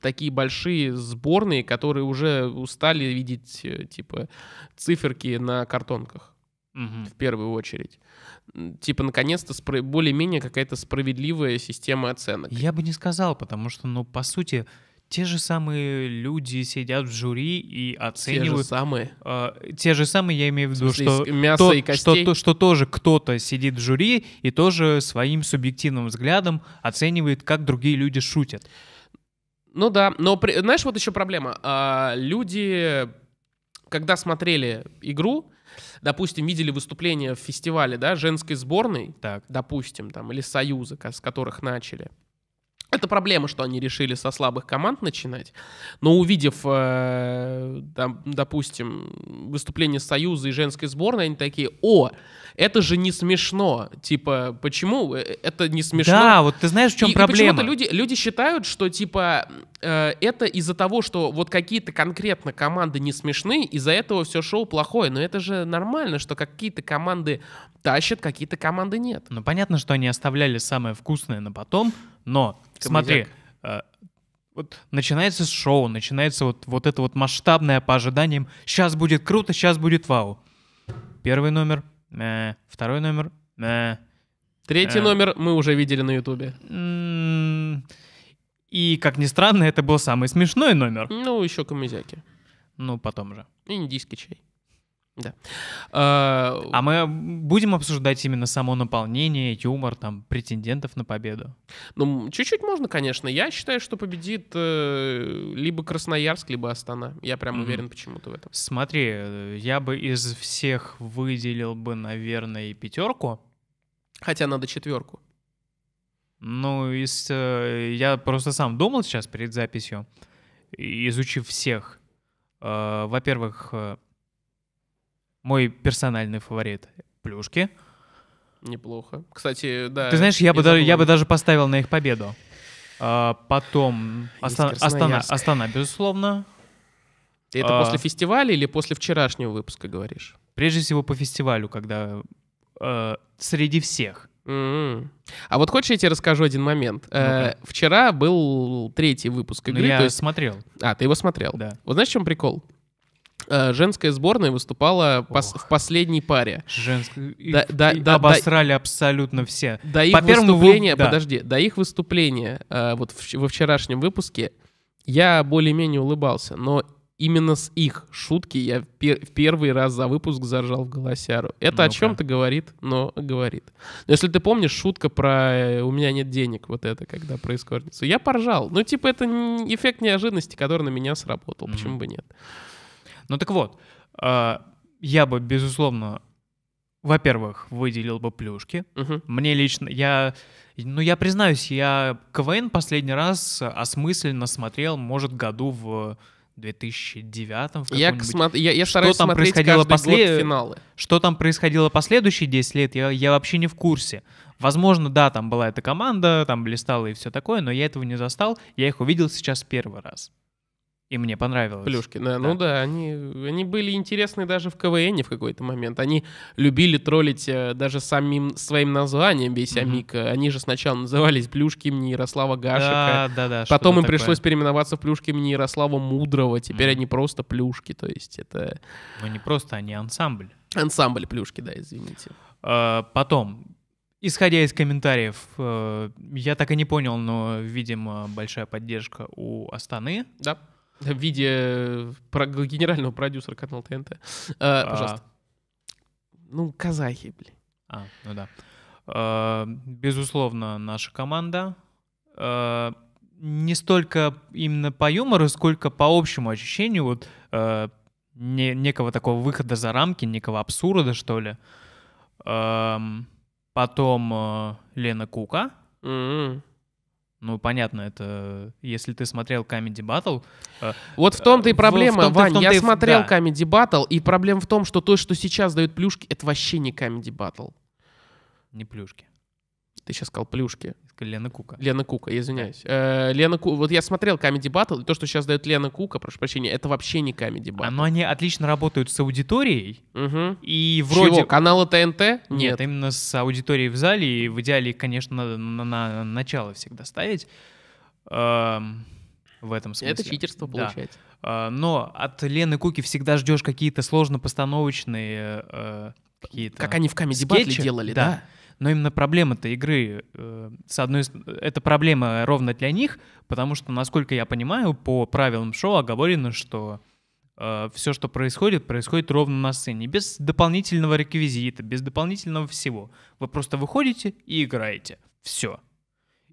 S1: такие большие сборные, которые уже устали видеть, э, типа, циферки на картонках
S2: угу.
S1: в первую очередь. Типа, наконец-то, более-менее какая-то справедливая система оценок.
S2: Я бы не сказал, потому что, ну, по сути, те же самые люди сидят в жюри и оценивают... Те
S1: же самые?
S2: Э, те же самые, я имею в виду,
S1: в
S2: что,
S1: мясо
S2: то,
S1: и костей?
S2: Что, что тоже кто-то сидит в жюри и тоже своим субъективным взглядом оценивает, как другие люди шутят.
S1: Ну да, но знаешь, вот еще проблема. А, люди, когда смотрели игру, допустим, видели выступление в фестивале, да, женской сборной,
S2: так.
S1: допустим, там, или Союза, с которых начали, это проблема, что они решили со слабых команд начинать. Но увидев, э, там, допустим, выступление Союза и женской сборной, они такие, о, это же не смешно. Типа, почему э, это не смешно?
S2: Да, вот ты знаешь, в чем
S1: и,
S2: проблема?
S1: И люди, люди считают, что, типа, это из-за того, что вот какие-то конкретно команды не смешны, из-за этого все шоу плохое. Но это же нормально, что какие-то команды тащат, какие-то команды нет.
S2: Ну, понятно, что они оставляли самое вкусное на потом, но смотри, э, вот начинается шоу, начинается вот, вот это вот масштабное по ожиданиям. Сейчас будет круто, сейчас будет вау. Первый номер, э, второй номер, э,
S1: Третий э, номер мы уже видели на Ютубе.
S2: И, как ни странно, это был самый смешной номер.
S1: Ну, еще камызяки.
S2: Ну, потом же.
S1: Индийский чай. Да.
S2: А, а мы будем обсуждать именно само наполнение, юмор, там, претендентов на победу?
S1: Ну, чуть-чуть можно, конечно. Я считаю, что победит э, либо Красноярск, либо Астана. Я прям mm-hmm. уверен почему-то в этом.
S2: Смотри, э, я бы из всех выделил бы, наверное, пятерку.
S1: Хотя надо четверку.
S2: Ну, из, э, я просто сам думал сейчас перед записью, изучив всех. Э, во-первых, э, мой персональный фаворит — плюшки.
S1: Неплохо. Кстати, да.
S2: Ты знаешь, я бы, даже, я бы даже поставил на их победу. А, потом Астана, Астана, Астана, безусловно.
S1: И это а, после фестиваля или после вчерашнего выпуска говоришь?
S2: Прежде всего по фестивалю, когда э, среди всех.
S1: Mm-hmm. А вот хочешь, я тебе расскажу один момент? Ну э, вчера был третий выпуск ну, игры. Ну,
S2: я
S1: то есть...
S2: смотрел.
S1: А, ты его смотрел?
S2: Да.
S1: Вот знаешь, в чем прикол? Э, женская сборная выступала пос- в последней паре.
S2: Женская. Да, да, да, обосрали
S1: да,
S2: абсолютно все.
S1: До их По выступления, да. подожди, до их выступления э, вот в, во вчерашнем выпуске я более-менее улыбался, но именно с их шутки я пер- в первый раз за выпуск зажал в голосяру. Это ну о чем-то говорит, но говорит. Но если ты помнишь, шутка про э, «у меня нет денег», вот это, когда происходит. Я поржал. Ну, типа, это эффект неожиданности, который на меня сработал. Mm-hmm. Почему бы нет?
S2: Ну так вот, э, я бы, безусловно, во-первых, выделил бы плюшки.
S1: Угу.
S2: Мне лично, я, ну я признаюсь, я КВН последний раз осмысленно смотрел, может, году в 2009
S1: в я, смотр... я, я стараюсь что там происходило после... финалы.
S2: Что там происходило последующие 10 лет, я, я вообще не в курсе. Возможно, да, там была эта команда, там блистала и все такое, но я этого не застал. Я их увидел сейчас первый раз. И мне понравилось.
S1: Плюшки, да. Ну да, они, они были интересны даже в КВН в какой-то момент. Они любили троллить э, даже самим своим названием весь mm-hmm. Они же сначала назывались Плюшки имени Ярослава Гашика.
S2: Да, да, да.
S1: Потом им такое. пришлось переименоваться в Плюшки имени Ярослава Мудрого. Теперь mm-hmm. они просто Плюшки, то есть это...
S2: Ну не просто, они ансамбль.
S1: Ансамбль Плюшки, да, извините.
S2: А, потом, Исходя из комментариев, э, я так и не понял, но, видимо, большая поддержка у Астаны.
S1: Да в виде про генерального продюсера канала ТНТ. Э, а, пожалуйста. Ну, казахи, блин.
S2: А, ну да. А, безусловно, наша команда. А, не столько именно по юмору, сколько по общему ощущению вот а, не, некого такого выхода за рамки, некого абсурда, что ли. А, потом Лена Кука.
S1: Mm-hmm.
S2: Ну, понятно, это если ты смотрел Comedy Battle...
S1: Э, вот в том-то и проблема, в, в том Вань, я смотрел да. Comedy Battle, и проблема в том, что то, что сейчас дают плюшки, это вообще не Comedy Battle.
S2: Не плюшки.
S1: Ты сейчас сказал плюшки.
S2: Лена Кука.
S1: Лена Кука, я извиняюсь. Э, Лена Ку... Вот я смотрел Comedy Battle, и то, что сейчас дает Лена Кука, прошу прощения, это вообще не Comedy Battle.
S2: Но они отлично работают с аудиторией.
S1: Угу.
S2: И вроде... Чего?
S1: Канала ТНТ?
S2: Нет. Нет, именно с аудиторией в зале. И в идеале, конечно, надо на, на начало всегда ставить. Эм, в этом смысле.
S1: Это читерство получается.
S2: Да. Э, но от Лены Куки всегда ждешь какие-то сложно-постановочные э, какие-то
S1: Как они в Comedy Battle делали, да? да?
S2: Но именно проблема-то игры, э, с одной это проблема ровно для них, потому что, насколько я понимаю, по правилам шоу оговорено, что э, все, что происходит, происходит ровно на сцене, без дополнительного реквизита, без дополнительного всего. Вы просто выходите и играете. Все.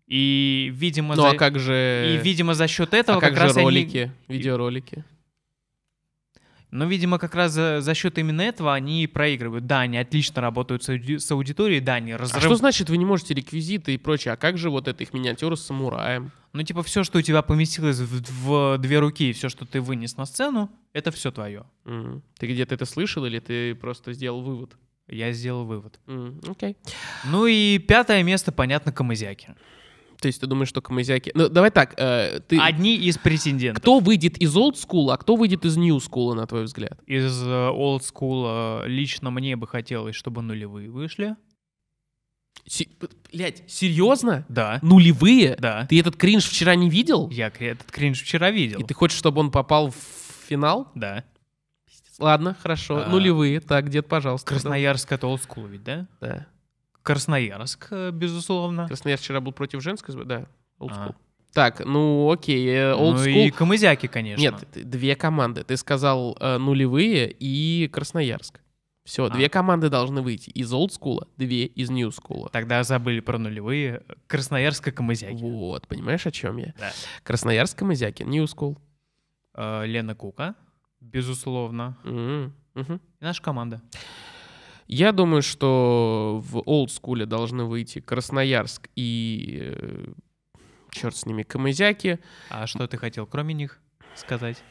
S2: И, видимо,
S1: ну, за... а как же...
S2: и, видимо, за счет этого
S1: а
S2: как,
S1: как
S2: раз
S1: ролики,
S2: они...
S1: видеоролики.
S2: Но, видимо, как раз за, за счет именно этого они проигрывают. Да, они отлично работают с, ауди- с аудиторией, да, они разрыв...
S1: А что значит вы не можете реквизиты и прочее? А как же вот эта их миниатюра с самураем?
S2: Ну, типа, все, что у тебя поместилось в, в две руки, все, что ты вынес на сцену, это все твое.
S1: Mm. Ты где-то это слышал или ты просто сделал вывод?
S2: Я сделал вывод.
S1: Окей. Mm, okay.
S2: Ну и пятое место, понятно, Камызяки.
S1: То есть ты думаешь, что камызяки... Ну, давай так, э, ты...
S2: Одни из претендентов.
S1: Кто выйдет из old school, а кто выйдет из new school, на твой взгляд?
S2: Из э, old school э, лично мне бы хотелось, чтобы нулевые вышли.
S1: Си... Блять, серьезно?
S2: Да.
S1: Нулевые?
S2: Да.
S1: Ты этот кринж вчера не видел?
S2: Я этот кринж вчера видел.
S1: И ты хочешь, чтобы он попал в финал?
S2: Да.
S1: Ладно, хорошо. А... Нулевые. Так, дед, пожалуйста.
S2: Красноярск — это old school ведь, да?
S1: Да.
S2: Красноярск, э, безусловно.
S1: Красноярск вчера был против женской да, old school. А. Так, ну окей, э,
S2: old ну school. и Камызяки, конечно.
S1: Нет, две команды. Ты сказал э, нулевые и Красноярск. Все, а. две команды должны выйти. Из school, две из school.
S2: Тогда забыли про нулевые. Красноярск и Камызяки.
S1: Вот, понимаешь, о чем я?
S2: Да.
S1: Красноярск, Камызяки, new school.
S2: Э, Лена Кука, безусловно.
S1: Mm-hmm.
S2: Uh-huh. И наша команда.
S1: Я думаю, что в олдскуле должны выйти Красноярск и э, черт с ними, Камызяки.
S2: А что ты хотел, кроме них, сказать?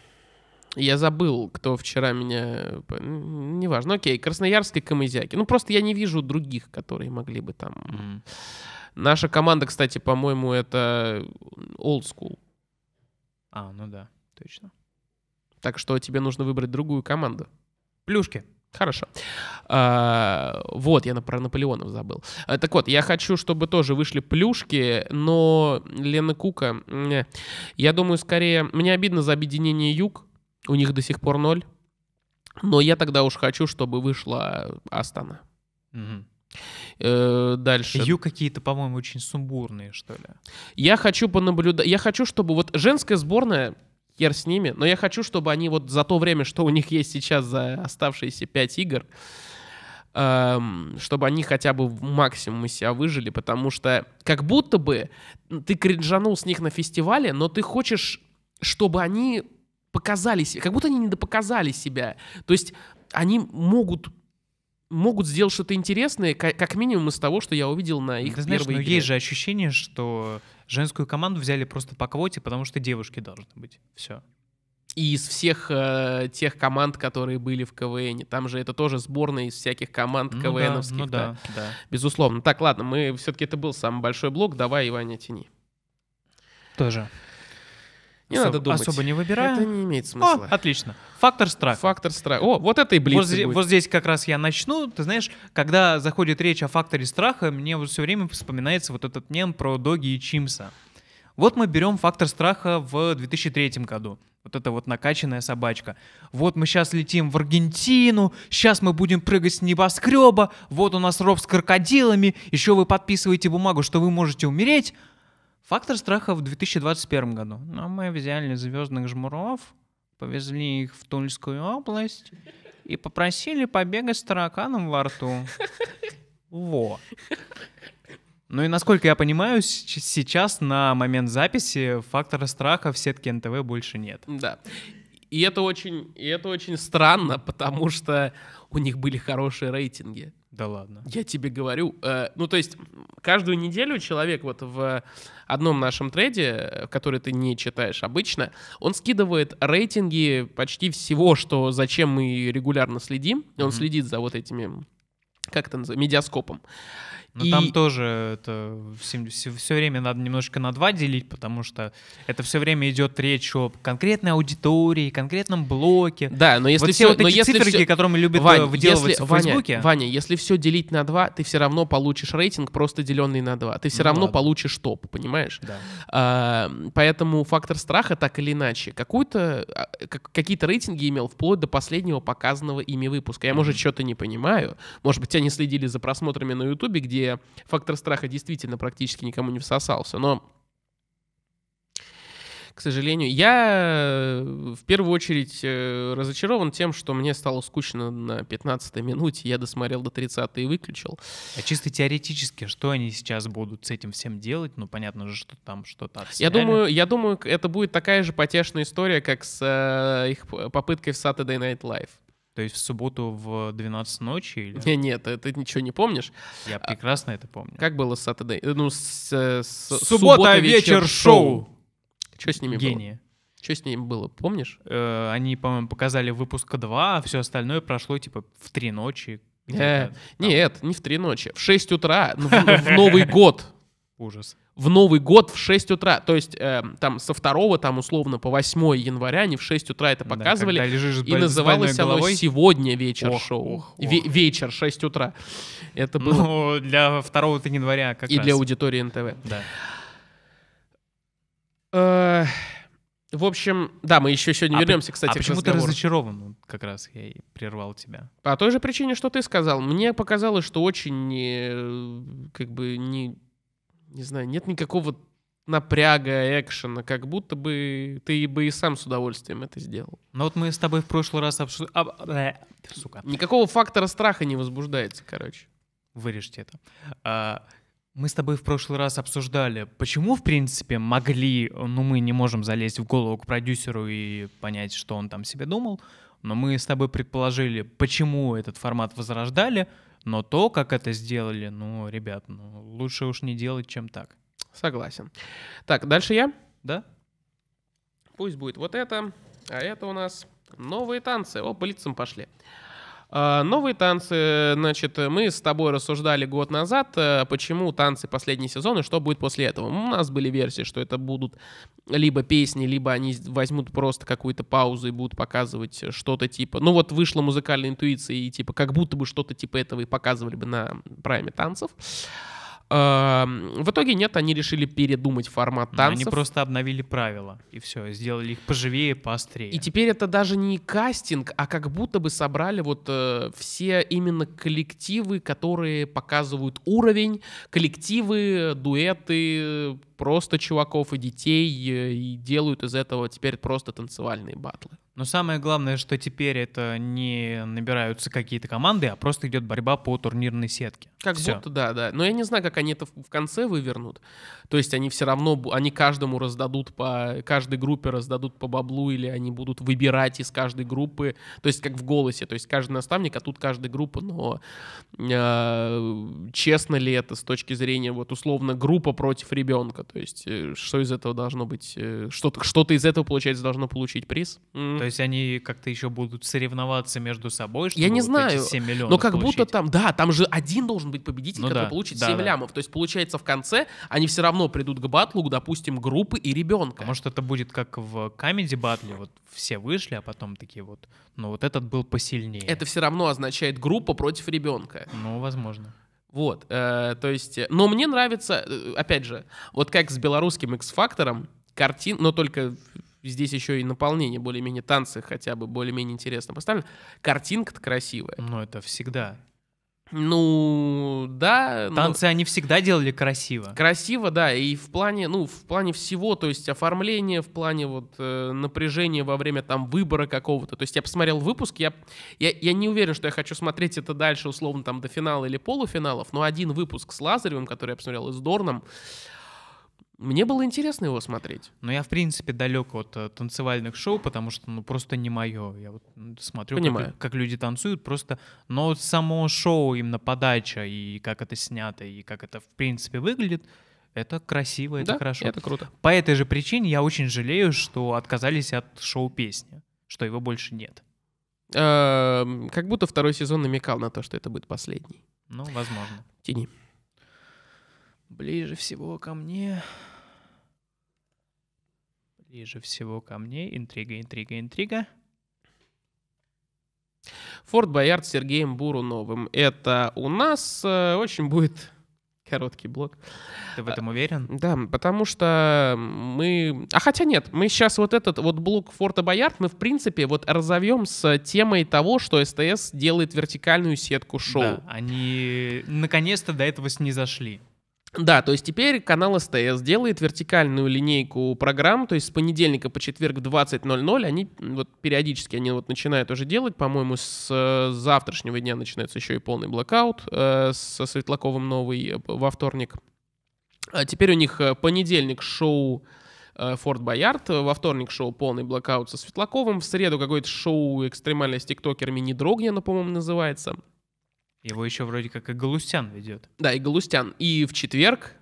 S1: Я забыл, кто вчера меня... Неважно. Окей, Красноярск и Камызяки. Ну, просто я не вижу других, которые могли бы там...
S2: Mm.
S1: Наша команда, кстати, по-моему, это old school.
S2: А, ну да, точно.
S1: Так что тебе нужно выбрать другую команду.
S2: Плюшки.
S1: Хорошо. А, вот, я про Наполеонов забыл. А, так вот, я хочу, чтобы тоже вышли плюшки, но Лена Кука, я думаю, скорее, мне обидно за объединение Юг, у них до сих пор ноль, но я тогда уж хочу, чтобы вышла Астана.
S2: Угу.
S1: Э, дальше.
S2: Ю какие-то, по-моему, очень сумбурные, что ли.
S1: Я хочу понаблюдать. Я хочу, чтобы вот женская сборная хер с ними. Но я хочу, чтобы они вот за то время, что у них есть сейчас за оставшиеся 5 игр, эм, чтобы они хотя бы в максимум из себя выжили, потому что как будто бы ты кринжанул с них на фестивале, но ты хочешь, чтобы они показали себя, как будто они недопоказали себя. То есть они могут могут сделать что-то интересное, как минимум из того, что я увидел на их Ты знаешь, первой но
S2: игре. есть же ощущение, что женскую команду взяли просто по квоте, потому что девушки должны быть. Все.
S1: И из всех э, тех команд, которые были в КВН. Там же это тоже сборная из всяких команд ну КВНовских. Да, ну да, да, да. Безусловно. Так, ладно, мы все-таки это был самый большой блок. Давай, Иваня, тяни.
S2: Тоже.
S1: Не Особ, надо думать.
S2: Особо не выбираю.
S1: Это не имеет смысла.
S2: О, отлично. Фактор страха.
S1: Фактор страха. О, вот это и блиц
S2: вот, здесь, вот здесь как раз я начну. Ты знаешь, когда заходит речь о факторе страха, мне вот все время вспоминается вот этот мем про Доги и Чимса. Вот мы берем фактор страха в 2003 году. Вот это вот накачанная собачка. Вот мы сейчас летим в Аргентину, сейчас мы будем прыгать с небоскреба, вот у нас ров с крокодилами, еще вы подписываете бумагу, что вы можете умереть, Фактор страха в 2021 году. Но мы взяли звездных жмуров, повезли их в Тульскую область и попросили побегать с тараканом во рту. Во. Ну и насколько я понимаю, сейчас на момент записи фактора страха в сетке НТВ больше нет.
S1: Да. И это очень, и это очень странно, потому что у них были хорошие рейтинги.
S2: Да ладно.
S1: Я тебе говорю. Э, ну, то есть, каждую неделю человек вот в одном нашем трейде, который ты не читаешь обычно, он скидывает рейтинги почти всего, что зачем мы регулярно следим. Mm-hmm. Он следит за вот этими, как это называется, медиаскопом.
S2: Но и... там тоже это все, все время надо немножко на два делить, потому что это все время идет речь о конкретной аудитории, конкретном блоке.
S1: Да, но если вот все,
S2: все вот
S1: эти
S2: но если циферки, все... которыми любят Вань, выделываться если, в Фейсбуке.
S1: Ваня, Ваня, если все делить на два, ты все равно получишь рейтинг просто деленный на два. Ты все ну, равно ладно. получишь топ, понимаешь?
S2: Да.
S1: А, поэтому фактор страха так или иначе какую-то а, какие-то рейтинги имел вплоть до последнего показанного ими выпуска. Я, может, что-то не понимаю. Может быть, они следили за просмотрами на Ютубе, где где фактор страха действительно практически никому не всосался. Но к сожалению. Я э, в первую очередь э, разочарован тем, что мне стало скучно на 15 минуте, я досмотрел до 30 и выключил.
S2: А чисто теоретически, что они сейчас будут с этим всем делать? Ну, понятно же, что там что-то
S1: Я думаю, я думаю, это будет такая же потешная история, как с э, их попыткой в Saturday Night Live.
S2: То есть в субботу в 12 ночи? Или?
S1: Не, нет, ты ничего не помнишь.
S2: Я а, прекрасно это помню.
S1: Как было с Saturday? Э, ну, с, с,
S2: суббота, суббота вечер, шоу.
S1: Что с ними
S2: Гения.
S1: было? Что с ними было, помнишь?
S2: Э, они, по-моему, показали выпуск 2, а все остальное прошло типа в три ночи.
S1: Э, нет, не в три ночи. В 6 утра, в, в Новый год.
S2: Ужас
S1: в Новый год в 6 утра. То есть э, там со 2 там условно по 8 января они в 6 утра это показывали. Да, и называлось оно «Сегодня вечер ох, шоу». Ох, ох. Ве- вечер, 6 утра. Это было...
S2: Ну, для 2 января как
S1: И
S2: раз.
S1: для аудитории НТВ.
S2: Да.
S1: Э, в общем, да, мы еще сегодня а вернемся, кстати,
S2: а почему ты разочарован? Как раз я и прервал тебя.
S1: По той же причине, что ты сказал. Мне показалось, что очень э, как бы не не знаю, нет никакого напряга, экшена, как будто бы ты бы и сам с удовольствием это сделал.
S2: Ну вот мы с тобой в прошлый раз обсуждали... А,
S1: сука. Никакого фактора страха не возбуждается, короче.
S2: Вырежьте это. А, мы с тобой в прошлый раз обсуждали, почему, в принципе, могли, ну, мы не можем залезть в голову к продюсеру и понять, что он там себе думал, но мы с тобой предположили, почему этот формат возрождали, но то, как это сделали, ну, ребят, ну, лучше уж не делать, чем так.
S1: Согласен. Так, дальше я?
S2: Да.
S1: Пусть будет вот это, а это у нас новые танцы. О, по лицам пошли. А, новые танцы, значит, мы с тобой рассуждали год назад, э, почему танцы последний сезон и что будет после этого. У нас были версии, что это будут либо песни, либо они возьмут просто какую-то паузу и будут показывать что-то типа... Ну вот вышла музыкальная интуиция и типа как будто бы что-то типа этого и показывали бы на прайме танцев. В итоге нет, они решили передумать формат танцев.
S2: Они просто обновили правила, и все, сделали их поживее, поострее.
S1: И теперь это даже не кастинг, а как будто бы собрали вот э, все именно коллективы, которые показывают уровень, коллективы, дуэты, просто чуваков и детей и делают из этого теперь просто танцевальные батлы.
S2: Но самое главное, что теперь это не набираются какие-то команды, а просто идет борьба по турнирной сетке.
S1: Как Всё. будто, да, да. Но я не знаю, как они это в конце вывернут. То есть они все равно, они каждому раздадут по, каждой группе раздадут по баблу, или они будут выбирать из каждой группы, то есть как в голосе, то есть каждый наставник, а тут каждая группа, но э, честно ли это с точки зрения, вот условно, группа против ребенка, то есть э, что из этого должно быть, э, что-то что из этого, получается, должно получить приз?
S2: То есть они как-то еще будут соревноваться между собой,
S1: чтобы Я не вот знаю, 7 миллионов но как получить. будто там, да, там же один должен быть победитель, ну, который да, получит да, 7 да. лямов. То есть, получается, в конце они все равно придут к батлу, допустим, группы и ребенка.
S2: А может, это будет как в камеди батле, вот все вышли, а потом такие вот, ну вот этот был посильнее.
S1: Это все равно означает группа против ребенка.
S2: Ну, возможно.
S1: Вот, э, то есть, э, но мне нравится, э, опять же, вот как с белорусским X-фактором, картин, но только здесь еще и наполнение, более-менее танцы хотя бы более-менее интересно поставлены. Картинка-то красивая.
S2: Ну, это всегда.
S1: Ну, да.
S2: Танцы но... они всегда делали красиво.
S1: Красиво, да, и в плане, ну, в плане всего, то есть оформления, в плане вот э, напряжения во время там выбора какого-то. То есть я посмотрел выпуск, я, я, я не уверен, что я хочу смотреть это дальше, условно, там, до финала или полуфиналов, но один выпуск с Лазаревым, который я посмотрел, и с Дорном, мне было интересно его смотреть.
S2: Но я, в принципе, далек от uh, танцевальных шоу, потому что, ну, просто не мое. Я вот смотрю, Как, как люди танцуют, просто... Но само шоу, именно подача, и как это снято, и как это, в принципе, выглядит, это красиво, это
S1: да,
S2: хорошо.
S1: это круто.
S2: По этой же причине я очень жалею, что отказались от шоу песни, что его больше нет.
S1: Эм, как будто второй сезон намекал на то, что это будет последний.
S2: Ну, возможно.
S1: Тяни.
S2: Ближе всего ко мне Ближе всего ко мне. Интрига, интрига, интрига.
S1: Форт Боярд с Сергеем Буруновым. Это у нас э, очень будет короткий блок.
S2: Ты в этом уверен?
S1: Да, потому что мы... А хотя нет, мы сейчас вот этот вот блок Форта Боярд, мы в принципе вот разовьем с темой того, что СТС делает вертикальную сетку шоу. Да,
S2: они наконец-то до этого снизошли.
S1: Да, то есть теперь канал СТС делает вертикальную линейку программ, то есть с понедельника по четверг 20.00 они вот периодически они вот начинают уже делать, по-моему, с э, завтрашнего дня начинается еще и полный блэкаут э, со Светлаковым новый э, во вторник. А теперь у них э, понедельник шоу Форт Боярд, во вторник шоу полный блэкаут со Светлаковым, в среду какое-то шоу экстремальное с тиктокерами не дрогни, оно, по-моему, называется.
S2: Его еще вроде как и Галустян ведет.
S1: Да, и Галустян. И в четверг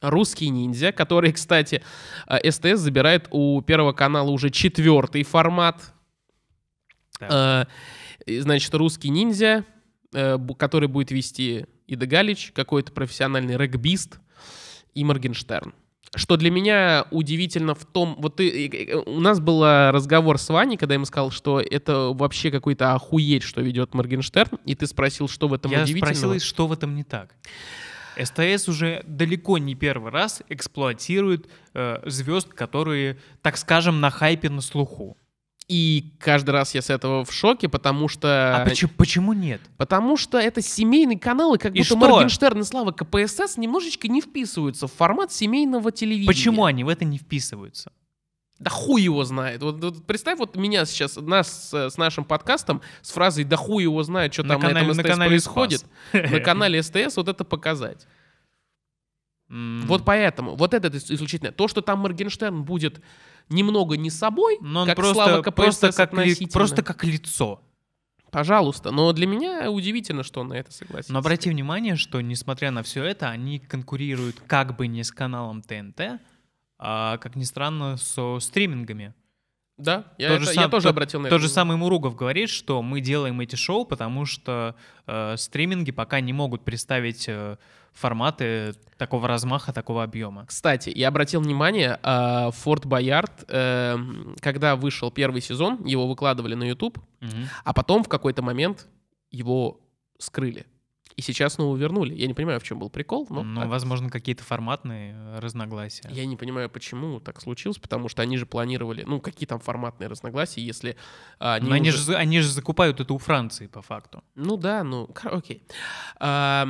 S1: русский ниндзя, который, кстати, э, СТС забирает у Первого канала уже четвертый формат. Э, значит, русский ниндзя, э, который будет вести Ида Галич, какой-то профессиональный регбист и Моргенштерн что для меня удивительно в том, вот ты, у нас был разговор с Ваней, когда я ему сказал, что это вообще какой-то охуеть, что ведет Моргенштерн, и ты спросил, что в этом я удивительного.
S2: Я спросил, что в этом не так. СТС уже далеко не первый раз эксплуатирует э, звезд, которые, так скажем, на хайпе на слуху.
S1: И каждый раз я с этого в шоке, потому что...
S2: А почему, почему нет?
S1: Потому что это семейный канал, и как и будто что? Моргенштерн и Слава КПСС немножечко не вписываются в формат семейного телевидения.
S2: Почему они в это не вписываются?
S1: Да хуй его знает. Вот, вот представь вот меня сейчас, нас с, с нашим подкастом с фразой «да хуй его знает, что там на, канале, на этом СТС на происходит», на канале СТС вот это показать. Вот поэтому, вот это исключительно. То, что там Моргенштерн будет немного не собой,
S2: но он как просто, Слава КПСС просто как, ли, просто как лицо.
S1: Пожалуйста, но для меня удивительно, что он на это согласился.
S2: Но обрати внимание, что несмотря на все это, они конкурируют как бы не с каналом ТНТ, а, как ни странно, со стримингами.
S1: Да, я, это, сам, я тоже
S2: то,
S1: обратил на
S2: это. То же самое Муругов говорит, что мы делаем эти шоу, потому что э, стриминги пока не могут представить э, форматы такого размаха, такого объема.
S1: Кстати, я обратил внимание, э, Форт Боярд, э, когда вышел первый сезон, его выкладывали на YouTube, угу. а потом в какой-то момент его скрыли. И сейчас снова вернули. Я не понимаю, в чем был прикол. Но
S2: ну, возможно, какие-то форматные э, разногласия.
S1: Я не понимаю, почему так случилось, потому что они же планировали, ну, какие там форматные разногласия, если
S2: а, они Но уже... они, же, они же закупают это у Франции, по факту.
S1: Ну да, ну, окей. А,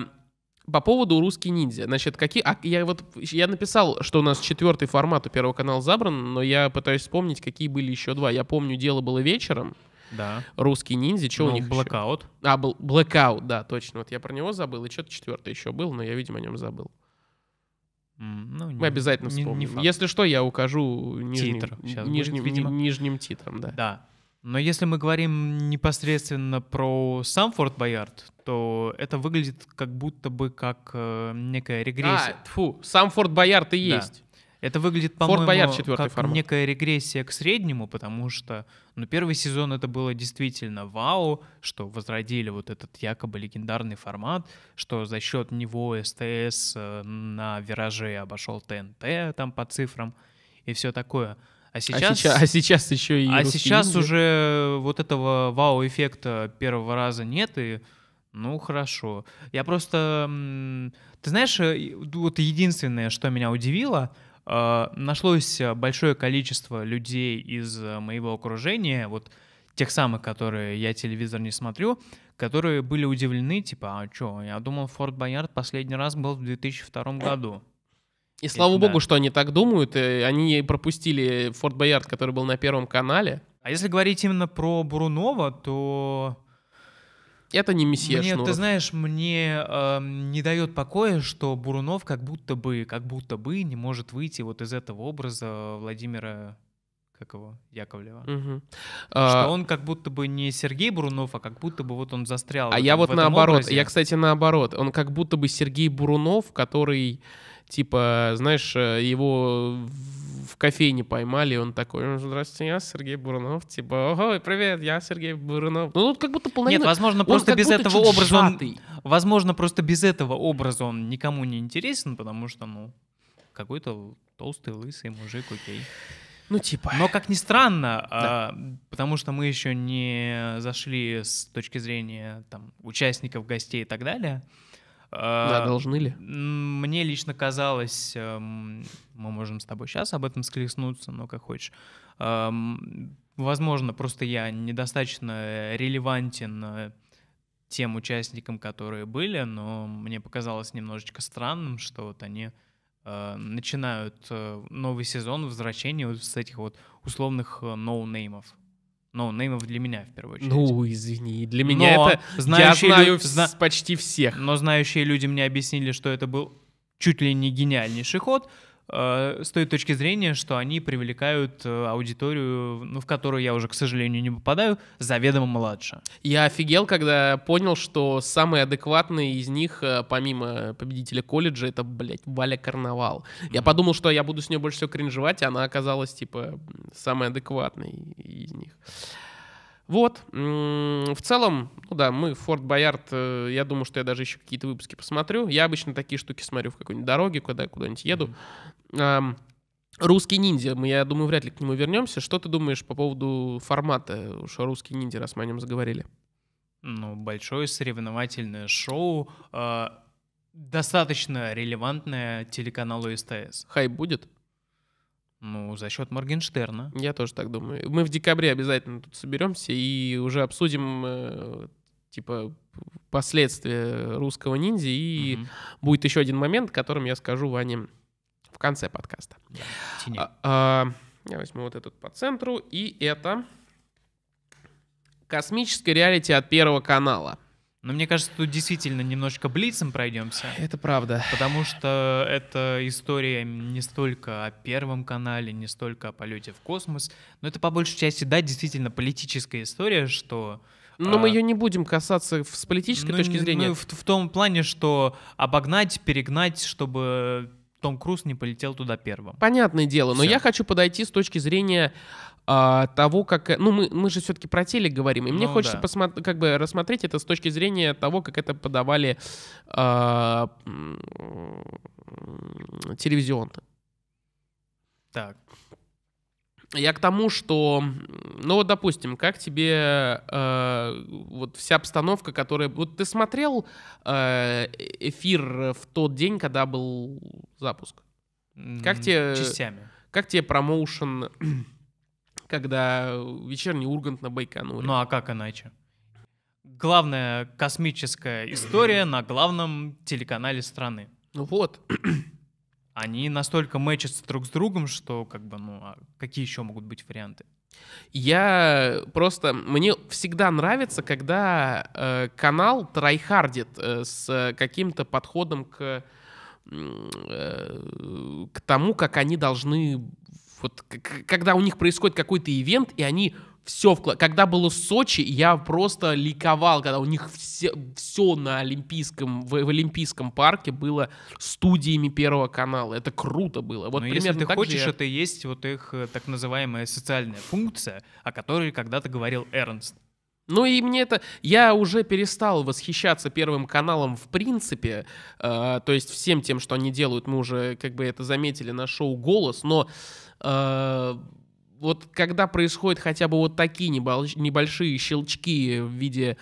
S1: По поводу русский ниндзя. Значит, какие... А я вот я написал, что у нас четвертый формат у Первого канала забран, но я пытаюсь вспомнить, какие были еще два. Я помню, дело было вечером.
S2: Да.
S1: Русский ниндзя. Что ну, у них
S2: Blackout.
S1: Еще? А, был Blackout, да, точно. Вот я про него забыл. И что-то четвертый еще был, но я, видимо, о нем забыл. Ну, Мы обязательно вспомним. Не, не Если что, я укажу нижним, Титр. нижним, будет, видимо. нижним титром, да.
S2: Да. Но если мы говорим непосредственно про сам Форт Боярд, то это выглядит как будто бы как э, некая регрессия.
S1: А, фу, сам Форт Боярд и да. есть.
S2: Это выглядит, по-моему, как формат. некая регрессия к среднему, потому что ну, первый сезон это было действительно вау, что возродили вот этот якобы легендарный формат, что за счет него СТС э, на вираже обошел ТНТ там по цифрам и все такое. А, а сейчас, а
S1: сейчас, а сейчас еще и
S2: А сейчас ниндзя. уже вот этого вау-эффекта первого раза нет, и ну хорошо. Я просто... Ты знаешь, э, вот единственное, что меня удивило, нашлось большое количество людей из моего окружения, вот тех самых, которые я телевизор не смотрю, которые были удивлены, типа, а что, я думал, Форт Боярд последний раз был в 2002 году.
S1: И слава богу, да. что они так думают. Они пропустили Форт Боярд, который был на Первом канале.
S2: А если говорить именно про Бурунова, то...
S1: Это не месье
S2: Мне,
S1: Шнуров.
S2: ты знаешь, мне э, не дает покоя, что Бурунов как будто бы, как будто бы не может выйти вот из этого образа Владимира как его, Яковлева. Угу. Что а, он как будто бы не Сергей Бурунов, а как будто бы вот он застрял.
S1: А я вот наоборот, образе. я, кстати, наоборот. Он как будто бы Сергей Бурунов, который типа, знаешь, э, его в кофейне поймали, он такой, здравствуйте, я Сергей Бурунов, типа, ого, привет, я Сергей Бурунов. Ну, тут как будто половина...
S2: Нет, возможно, просто без этого образа он... Возможно, просто без этого образа он никому не интересен, потому что, ну, какой-то толстый, лысый мужик, окей.
S1: Ну, типа.
S2: Но, как ни странно, да. а, потому что мы еще не зашли с точки зрения там, участников, гостей и так далее,
S1: да, а, должны ли?
S2: Мне лично казалось, эм, мы можем с тобой сейчас об этом склеснуться, но как хочешь. Эм, возможно, просто я недостаточно релевантен э, тем участникам, которые были, но мне показалось немножечко странным, что вот они э, начинают э, новый сезон возвращения вот с этих вот условных ноунеймов. Ну, неймов для меня в первую очередь.
S1: Ну, извини, для меня Но это... Знающие я знаю лю... зна... почти всех.
S2: Но знающие люди мне объяснили, что это был чуть ли не гениальнейший ход, с той точки зрения, что они привлекают э, аудиторию, ну, в которую я уже, к сожалению, не попадаю, заведомо младше.
S1: Я офигел, когда понял, что самый адекватный из них, э, помимо победителя колледжа, это, блядь, Валя Карнавал. Mm-hmm. Я подумал, что я буду с нее больше всего кринжевать, и она оказалась, типа, самой адекватной из них. Вот. В целом, ну да, мы Форт Боярд, э, я думаю, что я даже еще какие-то выпуски посмотрю. Я обычно такие штуки смотрю в какой-нибудь дороге, когда куда-нибудь еду. Mm-hmm. Русский ниндзя, мы, я думаю, вряд ли к нему вернемся. Что ты думаешь по поводу формата, уж русский ниндзя, раз мы о нем заговорили?
S2: Ну, большое соревновательное шоу, э, достаточно релевантное телеканалу СТС.
S1: Хайп будет?
S2: Ну, за счет Моргенштерна.
S1: Я тоже так думаю. Мы в декабре обязательно тут соберемся и уже обсудим, э, типа, последствия русского ниндзя. И угу. будет еще один момент, которым я скажу Ване в конце подкаста. Да, а, а, я возьму вот этот по центру. И это космическое реалити от Первого канала.
S2: Но мне кажется, тут действительно немножечко блицем пройдемся.
S1: Это правда.
S2: Потому что это история не столько о Первом канале, не столько о полете в космос, но это по большей части, да, действительно политическая история, что...
S1: Но а, мы ее не будем касаться с политической ну, точки зрения. Ну,
S2: в, в том плане, что обогнать, перегнать, чтобы том Круз не полетел туда первым.
S1: Понятное дело, но Всё. я хочу подойти с точки зрения а, того, как... Ну, мы, мы же все-таки про телек говорим, и мне ну, хочется да. посмотреть, как бы рассмотреть это с точки зрения того, как это подавали а, телевизионно.
S2: Так.
S1: Я к тому, что, ну вот, допустим, как тебе э, вот вся обстановка, которая... Вот ты смотрел э, эфир в тот день, когда был запуск? Как тебе...
S2: Частями.
S1: Как тебе промоушен когда вечерний Ургант на Байконуре.
S2: Ну а как иначе? главная космическая история на главном телеканале страны.
S1: Ну вот.
S2: Они настолько мэчатся друг с другом, что как бы, ну, а какие еще могут быть варианты?
S1: Я просто... Мне всегда нравится, когда э, канал трайхардит э, с каким-то подходом к, э, к тому, как они должны... Вот, когда у них происходит какой-то ивент, и они все вклад... Когда было Сочи, я просто ликовал, когда у них все, все на Олимпийском, в, в Олимпийском парке было студиями Первого канала. Это круто было. Вот
S2: Но если ты хочешь, я... это есть вот их э, так называемая социальная функция, о которой когда-то говорил Эрнст.
S1: Ну и мне это... Я уже перестал восхищаться Первым каналом в принципе. Э, то есть всем тем, что они делают, мы уже как бы это заметили на шоу «Голос», но... Э, вот когда происходят хотя бы вот такие небольшие щелчки в виде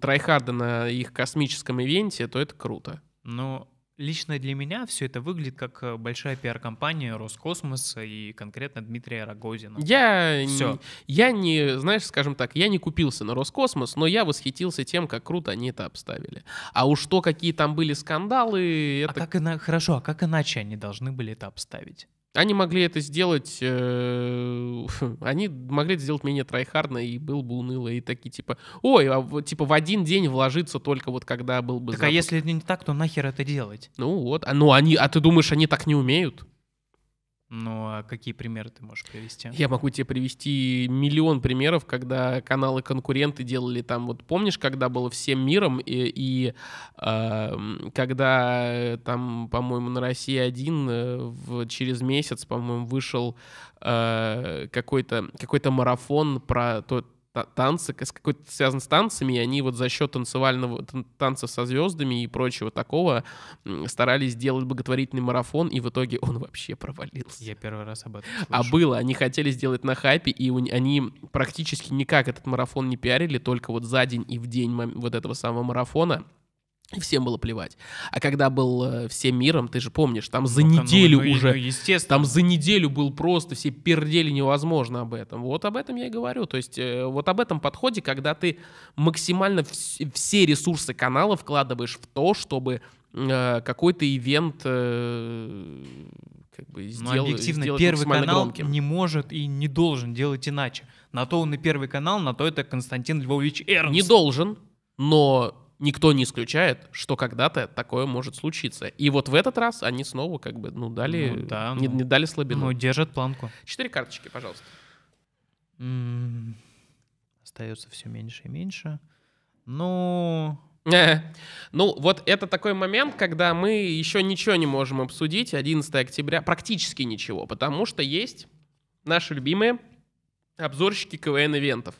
S1: трайхарда на их космическом ивенте, то это круто.
S2: Ну, лично для меня все это выглядит как э, большая пиар-компания Роскосмоса и конкретно Дмитрия Рогозина.
S1: Я, все. я не, знаешь, скажем так, я не купился на Роскосмос, но я восхитился тем, как круто они это обставили. А уж то, какие там были скандалы...
S2: А это... А как ина... Хорошо, а как иначе они должны были это обставить?
S1: Они могли это сделать, э, они могли это сделать менее трайхардно, и был бы уныло, и такие типа, ой, а типа в один день вложиться только вот когда был бы
S2: Так запуск. а если не так, то нахер это делать?
S1: Ну вот, а, ну они, а ты думаешь, они так не умеют?
S2: Ну, а какие примеры ты можешь привести?
S1: Я могу тебе привести миллион примеров, когда каналы-конкуренты делали там, вот помнишь, когда было всем миром, и, и э, когда там, по-моему, на России один э, через месяц, по-моему, вышел э, какой-то какой марафон про то, танцы, какой-то связан с танцами, и они вот за счет танцевального танца со звездами и прочего такого старались сделать благотворительный марафон, и в итоге он вообще провалился.
S2: Я первый раз об этом
S1: слышу. А было, они хотели сделать на хайпе, и они практически никак этот марафон не пиарили, только вот за день и в день вот этого самого марафона и всем было плевать. А когда был э, всем миром, ты же помнишь, там за ну, неделю ну, уже, ну, естественно. там за неделю был просто, все пердели невозможно об этом. Вот об этом я и говорю. То есть э, вот об этом подходе, когда ты максимально вс- все ресурсы канала вкладываешь в то, чтобы э, какой-то ивент как бы сдел,
S2: Но объективно сделать первый канал громким. не может и не должен делать иначе. На то он и первый канал, на то это Константин Львович Эрнст.
S1: Не должен, но никто не исключает, что когда-то такое может случиться. И вот в этот раз они снова как бы, ну, дали, ну, да, не, ну, не дали слабину.
S2: Ну, держат планку.
S1: Четыре карточки, пожалуйста.
S2: М-м- остается все меньше и меньше. Ну...
S1: Ну, вот это такой момент, когда мы еще ничего не можем обсудить, 11 октября, практически ничего, потому что есть наши любимые обзорщики КВН-ивентов.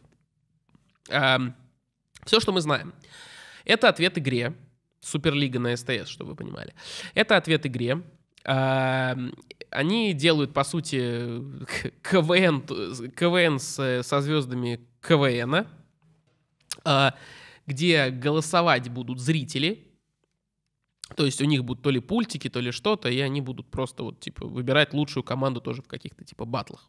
S1: Все, что мы знаем. Это ответ игре. Суперлига на СТС, чтобы вы понимали. Это ответ игре. А, они делают, по сути, КВН, КВН с, со звездами КВНа, а, где голосовать будут зрители. То есть у них будут то ли пультики, то ли что-то, и они будут просто вот, типа, выбирать лучшую команду тоже в каких-то, типа, батлах.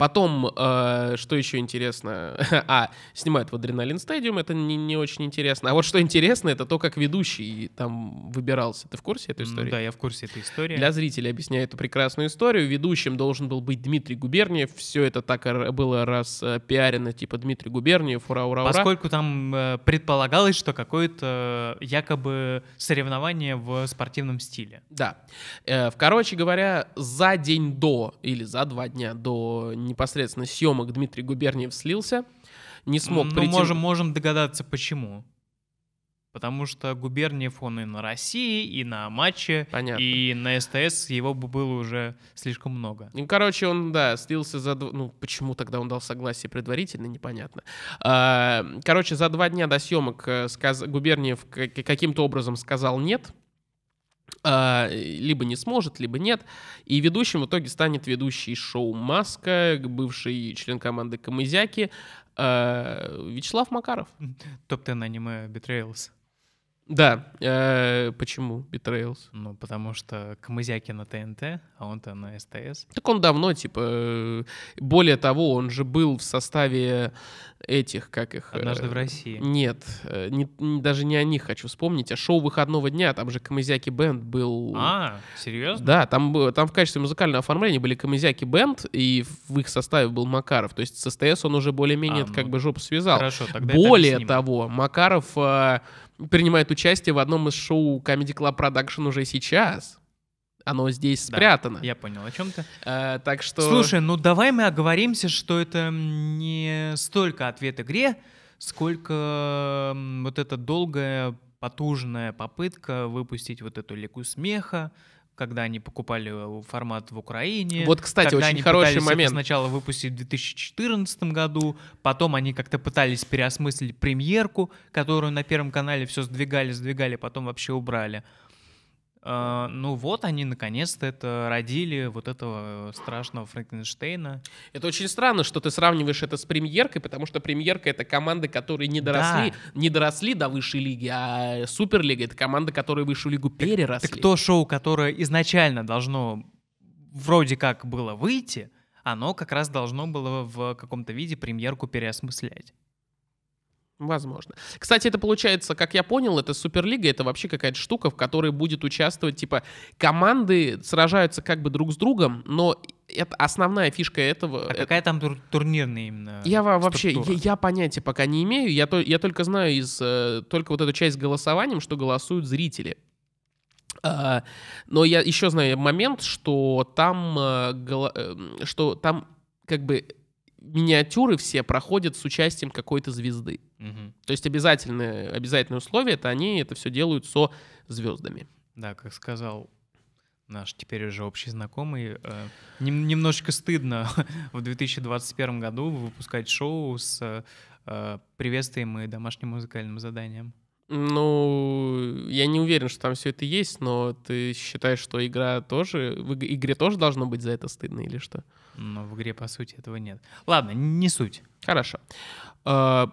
S1: Потом, э, что еще интересно? а, снимают в Адреналин Стадиум, это не, не очень интересно. А вот что интересно, это то, как ведущий там выбирался. Ты в курсе этой истории?
S2: Да, я в курсе этой истории.
S1: Для зрителей объясняю эту прекрасную историю. Ведущим должен был быть Дмитрий Губерниев. Все это так было распиарено, типа Дмитрий Губерниев, ура, ура,
S2: ура. Поскольку там э, предполагалось, что какое-то якобы соревнование в спортивном стиле.
S1: Да. Э, короче говоря, за день до или за два дня до непосредственно съемок Дмитрий Губерниев слился, не смог
S2: ну,
S1: прийти...
S2: можем, можем догадаться, почему. Потому что Губерниев он и на России, и на матче, Понятно. и на СТС его бы было уже слишком много.
S1: Ну, короче, он, да, слился за... Ну, почему тогда он дал согласие предварительно, непонятно. А, короче, за два дня до съемок э, сказ... Губерниев каким-то образом сказал «нет», либо не сможет, либо нет. И ведущим в итоге станет ведущий шоу «Маска», бывший член команды «Камызяки» а, Вячеслав Макаров.
S2: Топ-10 аниме «Betrayals».
S1: Да, э, почему Betrayals?
S2: Ну, потому что Камызяки на ТНТ, а он-то на СТС.
S1: Так он давно, типа, более того, он же был в составе этих, как их...
S2: Однажды в России.
S1: Нет, не, даже не о них хочу вспомнить, а шоу выходного дня, там же Камызяки Бенд был...
S2: А, серьезно?
S1: Да, там, там в качестве музыкального оформления были Камызяки Бенд, и в их составе был Макаров. То есть с СТС он уже более-менее а, как ну, бы жопу связал.
S2: Хорошо, тогда
S1: Более того, Макаров э, принимает участие в одном из шоу Comedy Club Production уже сейчас. Оно здесь спрятано.
S2: Да, я понял, о чем ты.
S1: Э, так что...
S2: Слушай, ну давай мы оговоримся, что это не столько ответ игре, сколько вот эта долгая, потужная попытка выпустить вот эту лику смеха, когда они покупали э, формат в Украине.
S1: Вот, кстати, очень
S2: они
S1: хороший момент.
S2: Сначала выпустить в 2014 году, потом они как-то пытались переосмыслить премьерку, которую на Первом канале все сдвигали, сдвигали, потом вообще убрали. Uh, ну вот они наконец-то это родили, вот этого страшного Франкенштейна.
S1: Это очень странно, что ты сравниваешь это с премьеркой, потому что премьерка это команды, которые не доросли, да. не доросли до высшей лиги, а Суперлига это команды, которые высшую лигу переросли.
S2: Так, так то шоу, которое изначально должно вроде как было выйти, оно как раз должно было в каком-то виде премьерку переосмыслять.
S1: Возможно. Кстати, это получается, как я понял, это Суперлига, это вообще какая-то штука, в которой будет участвовать, типа, команды сражаются как бы друг с другом, но это основная фишка этого...
S2: А какая там тур турнирная именно
S1: Я вообще, я, я понятия пока не имею, я, то, я только знаю из, э, только вот эту часть с голосованием, что голосуют зрители. Uh, но я еще знаю момент, что там, голо, uh, что там как бы миниатюры все проходят с участием какой-то звезды. Угу. То есть обязательное, обязательное условие это они это все делают со звездами.
S2: Да, как сказал наш теперь уже общий знакомый, э, нем, немножечко стыдно в 2021 году выпускать шоу с э, приветствием и домашним музыкальным заданием.
S1: Ну, я не уверен, что там все это есть, но ты считаешь, что игра тоже, в игре тоже должно быть за это стыдно или что?
S2: Но в игре, по сути, этого нет. Ладно, не суть.
S1: Хорошо. Uh,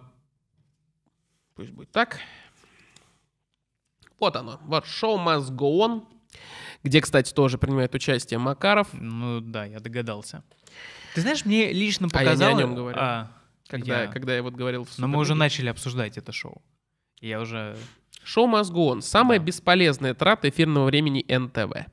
S1: пусть будет так. Вот оно. Вот Show Must Go On, где, кстати, тоже принимает участие Макаров.
S2: Ну да, я догадался. Ты знаешь, мне лично показалось...
S1: А я не о нем говорю. А, когда, я... когда я вот говорил в
S2: Но мы уже начали обсуждать это шоу. Я уже...
S1: Шоу Must Go On. Самая да. бесполезная трата эфирного времени НТВ.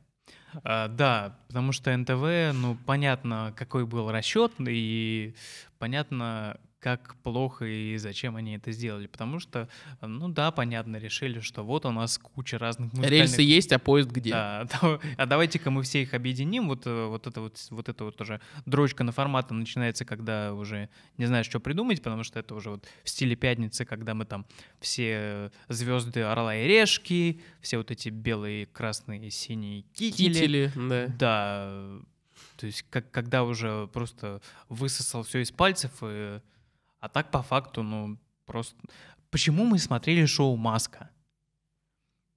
S2: А, да, потому что НТВ, ну, понятно, какой был расчет, и понятно, как плохо и зачем они это сделали. Потому что, ну да, понятно, решили, что вот у нас куча разных
S1: музыкальных... Рельсы есть, а поезд где?
S2: Да, а давайте-ка мы все их объединим. Вот, э, вот это вот, вот это вот уже дрочка на форматы начинается, когда уже не знаешь, что придумать, потому что это уже вот в стиле пятницы, когда мы там все звезды Орла и Решки, все вот эти белые, красные, синие кители.
S1: Кители, да.
S2: Да, то есть как, когда уже просто высосал все из пальцев и а так по факту, ну, просто... Почему мы смотрели шоу «Маска»?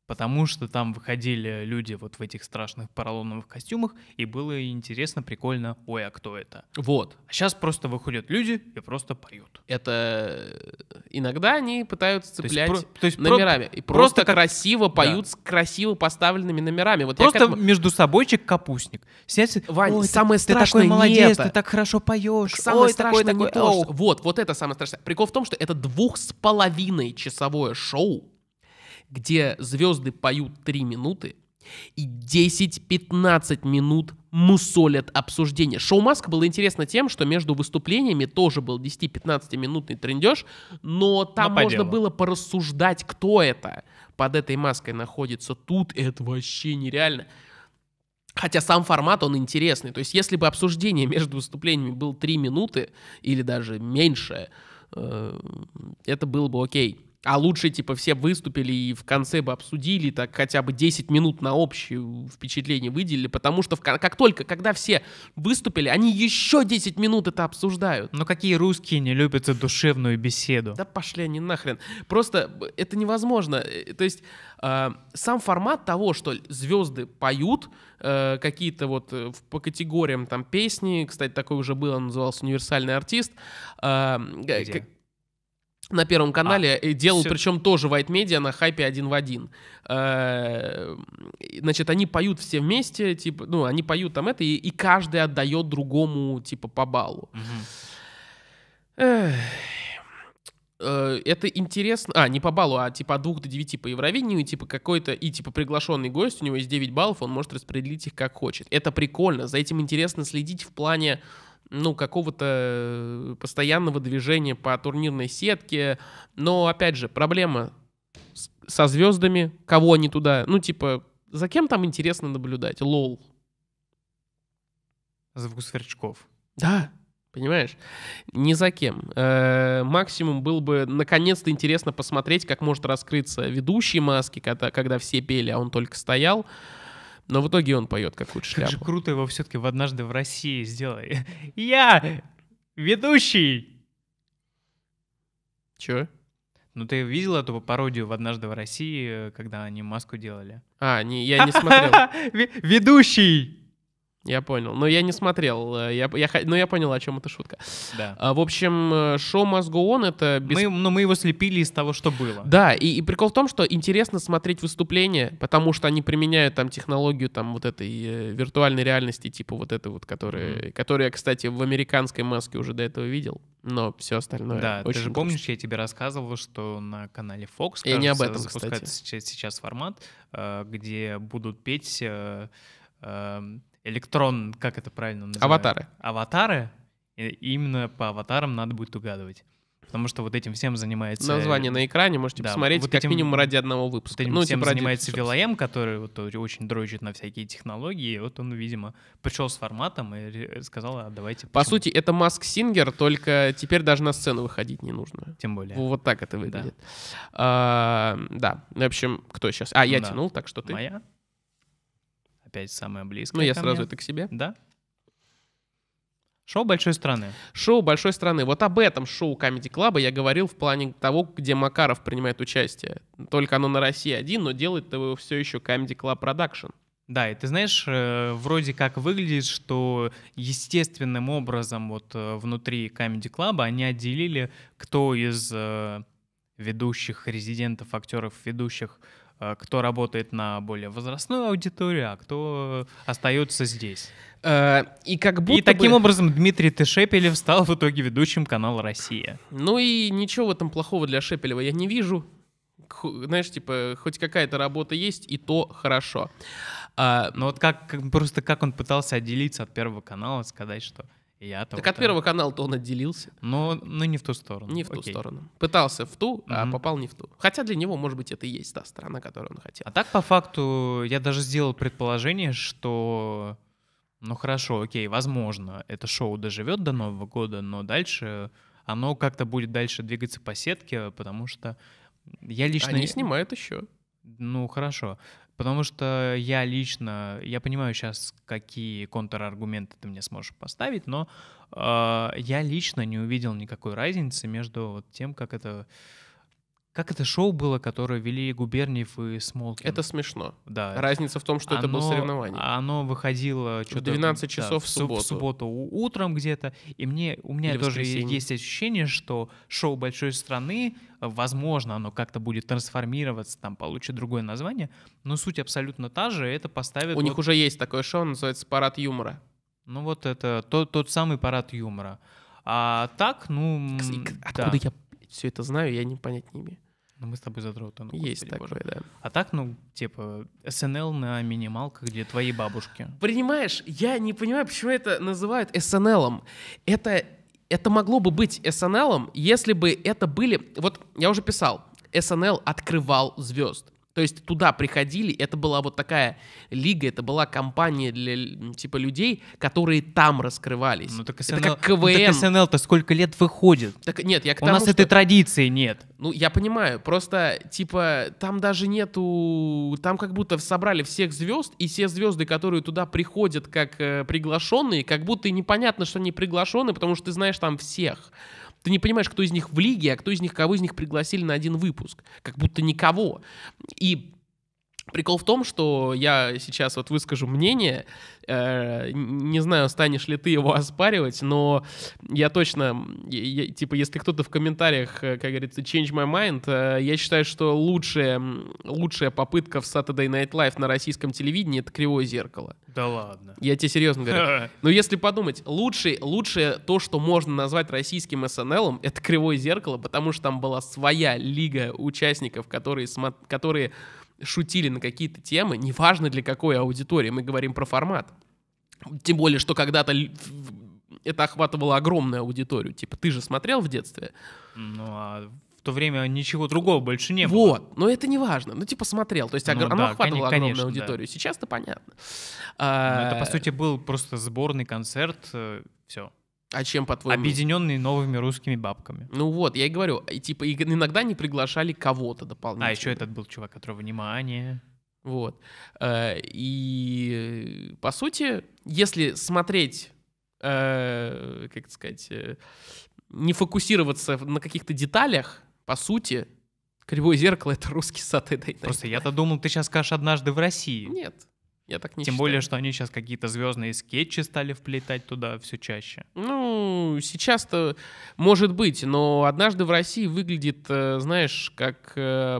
S2: Потому что там выходили люди вот в этих страшных поролоновых костюмах, и было интересно, прикольно, ой, а кто это?
S1: Вот.
S2: А сейчас просто выходят люди и просто поют.
S1: Это э, иногда они пытаются цеплять
S2: то есть, то есть
S1: номерами. Про... И просто, просто как... красиво поют да. с красиво поставленными номерами. Вот
S2: просто этому... между собойчик капустник.
S1: Сядь, Вань, ой, самое ты, страшное ты
S2: такой молодец, ты так хорошо поешь.
S1: Самое ой, страшное такой, не такой, то, что... Вот, вот это самое страшное. Прикол в том, что это двух с половиной часовое шоу, где звезды поют 3 минуты, и 10-15 минут мусолят обсуждение. Шоу Маска было интересно тем, что между выступлениями тоже был 10-15 минутный трендеж, но там но можно было порассуждать, кто это под этой маской находится. Тут это вообще нереально. Хотя сам формат, он интересный. То есть, если бы обсуждение между выступлениями было 3 минуты или даже меньше, э, это было бы окей. А лучше, типа, все выступили и в конце бы обсудили, так хотя бы 10 минут на общее впечатление выделили, потому что в, как только, когда все выступили, они еще 10 минут это обсуждают.
S2: Ну какие русские не любят душевную беседу?
S1: Да пошли они нахрен. Просто это невозможно. Э, то есть э, сам формат того, что звезды поют, э, какие-то вот э, по категориям там песни, кстати, такой уже был, он назывался «Универсальный артист», э,
S2: Где?
S1: На Первом канале а, делал, все... причем тоже White Media на хайпе один в один. Э, значит, они поют все вместе, типа, ну, они поют там это, и, и каждый отдает другому, типа, по баллу. Угу. э, это интересно. А, не по баллу, а типа от 2 до 9 по Евровидению, типа какой-то, и типа приглашенный гость, у него есть 9 баллов, он может распределить их как хочет. Это прикольно, за этим интересно следить в плане ну, какого-то постоянного движения по турнирной сетке. Но, опять же, проблема со звездами, кого они туда, ну, типа, за кем там интересно наблюдать? Лол.
S2: Звук сверчков.
S1: Да, понимаешь? Ни за кем. Э-э- максимум был бы, наконец-то, интересно посмотреть, как может раскрыться ведущий маски, когда, когда все пели, а он только стоял. Но в итоге он поет какую-то шляпу.
S2: Как же круто его все-таки в «Однажды в России» сделай. Я ведущий!
S1: Чё?
S2: Ну, ты видел эту пародию в «Однажды в России», когда они маску делали?
S1: А, не, я не смотрел.
S2: Ведущий!
S1: Я понял. Но я не смотрел. Э, я, я, но я понял, о чем эта шутка.
S2: Да.
S1: А, в общем, э, шоу Must Go On это...
S2: Без... Мы, ну, мы его слепили из того, что было.
S1: Да, и, и прикол в том, что интересно смотреть выступления, потому что они применяют там технологию там вот этой э, виртуальной реальности, типа вот этой вот, которая, mm-hmm. которую я, кстати, в американской маске уже до этого видел, но все остальное
S2: Да,
S1: очень
S2: ты же помнишь, я тебе рассказывал, что на канале Fox,
S1: кажется, я не об этом,
S2: запускается кстати. сейчас формат, где будут петь электрон, как это правильно называется?
S1: Аватары.
S2: Аватары. И именно по аватарам надо будет угадывать. Потому что вот этим всем занимается...
S1: Название на экране можете да, посмотреть вот как этим, минимум ради одного выпуска.
S2: Вот этим ну, всем типа занимается Вилаем, который вот очень дрочит на всякие технологии. И вот он, видимо, пришел с форматом и сказал, а давайте...
S1: По почему? сути, это Маск Сингер, только теперь даже на сцену выходить не нужно.
S2: Тем более.
S1: Вот так это выглядит. Да. А, да. В общем, кто сейчас? А, я да. тянул, так что ты.
S2: Моя? Опять самое близкое.
S1: Ну, я сразу мне. это к себе.
S2: Да. Шоу большой страны.
S1: Шоу большой страны. Вот об этом шоу Comedy Club я говорил в плане того, где Макаров принимает участие. Только оно на России один, но делает его все еще Comedy Club Production.
S2: Да, и ты знаешь, э, вроде как выглядит, что естественным образом вот э, внутри Comedy Club они отделили, кто из э, ведущих резидентов, актеров, ведущих кто работает на более возрастную аудиторию, а кто остается здесь.
S1: Э, и как будто
S2: И таким
S1: бы...
S2: образом Дмитрий Тышепелев стал в итоге ведущим канала «Россия».
S1: Ну и ничего в этом плохого для Шепелева я не вижу. Знаешь, типа, хоть какая-то работа есть, и то хорошо.
S2: А... Но вот как, как просто как он пытался отделиться от Первого канала, сказать, что я
S1: так от Первого канала-то он отделился.
S2: Но, но не в ту сторону.
S1: Не в ту Окей. сторону. Пытался в ту, а mm попал не в ту. Хотя для него, может быть, это и есть та сторона, которую он хотел.
S2: А так, по факту, я даже сделал предположение, что... Ну хорошо, окей, возможно, это шоу доживет до Нового года, но дальше оно как-то будет дальше двигаться по сетке, потому что я лично...
S1: Они снимают еще.
S2: Ну, хорошо. Потому что я лично, я понимаю сейчас, какие контраргументы ты мне сможешь поставить, но э, я лично не увидел никакой разницы между вот тем, как это как это шоу было, которое вели Губерниев и Смолкин?
S1: Это смешно.
S2: Да.
S1: Разница в том, что оно, это было соревнование.
S2: Оно выходило
S1: что-то... 12 часов
S2: да,
S1: в субботу.
S2: В субботу утром где-то. И мне, у меня Или тоже есть ощущение, что шоу «Большой страны», возможно, оно как-то будет трансформироваться, там получит другое название, но суть абсолютно та же, это поставит...
S1: У вот... них уже есть такое шоу, называется «Парад юмора».
S2: Ну вот это тот, тот самый парад юмора. А так, ну...
S1: Откуда да. я все это знаю, я не понять не имею.
S2: Ну, мы с тобой задроты. Ну,
S1: Есть господи, такое, боже. да.
S2: А так, ну, типа, СНЛ на минималках, где твои бабушки.
S1: Понимаешь, я не понимаю, почему это называют СНЛом. Это, это могло бы быть СНЛом, если бы это были... Вот я уже писал, СНЛ открывал звезд. То есть туда приходили, это была вот такая лига, это была компания для типа людей, которые там раскрывались.
S2: Ну так СНЛ, это как КВН. Ну, так СНЛ-то сколько лет выходит?
S1: Так нет, я к
S2: У тому, нас что... этой традиции нет.
S1: Ну я понимаю, просто типа там даже нету, там как будто собрали всех звезд и все звезды, которые туда приходят как э, приглашенные, как будто и непонятно, что они приглашенные, потому что ты знаешь там всех. Ты не понимаешь, кто из них в лиге, а кто из них, кого из них пригласили на один выпуск. Как будто никого. И Прикол в том, что я сейчас вот выскажу мнение, э, не знаю, станешь ли ты его оспаривать, но я точно, я, типа, если кто-то в комментариях, э, как говорится, change my mind, э, я считаю, что лучшая, лучшая попытка в Saturday Night Live на российском телевидении — это «Кривое зеркало».
S2: Да ладно.
S1: Я тебе серьезно говорю. Но если подумать, лучшее, лучшее то, что можно назвать российским SNL, это «Кривое зеркало», потому что там была своя лига участников, которые, которые шутили на какие-то темы, неважно для какой аудитории, мы говорим про формат. Тем более, что когда-то это охватывало огромную аудиторию. Типа, ты же смотрел в детстве?
S2: Ну, а в то время ничего другого больше не
S1: было. Вот, но это не важно. Ну, типа, смотрел. То есть, ну, оно да, охватывало конечно, огромную аудиторию. Да. Сейчас-то понятно.
S2: Ну, это, по а, сути, был просто сборный концерт, э, все.
S1: А чем, по-твоему?
S2: Объединенный новыми русскими бабками.
S1: Ну вот, я и говорю, и, типа иногда не приглашали кого-то дополнительно.
S2: А еще этот был чувак, которого внимание.
S1: Вот. Э, и, по сути, если смотреть, э, как сказать, э, не фокусироваться на каких-то деталях, по сути, Кривое зеркало — это русский сад.
S2: Просто я-то думал, ты сейчас скажешь «однажды в России».
S1: Нет. Я так не
S2: Тем
S1: считаю.
S2: более, что они сейчас какие-то звездные скетчи стали вплетать туда все чаще.
S1: Ну, сейчас-то может быть, но однажды в России выглядит, э, знаешь, как э,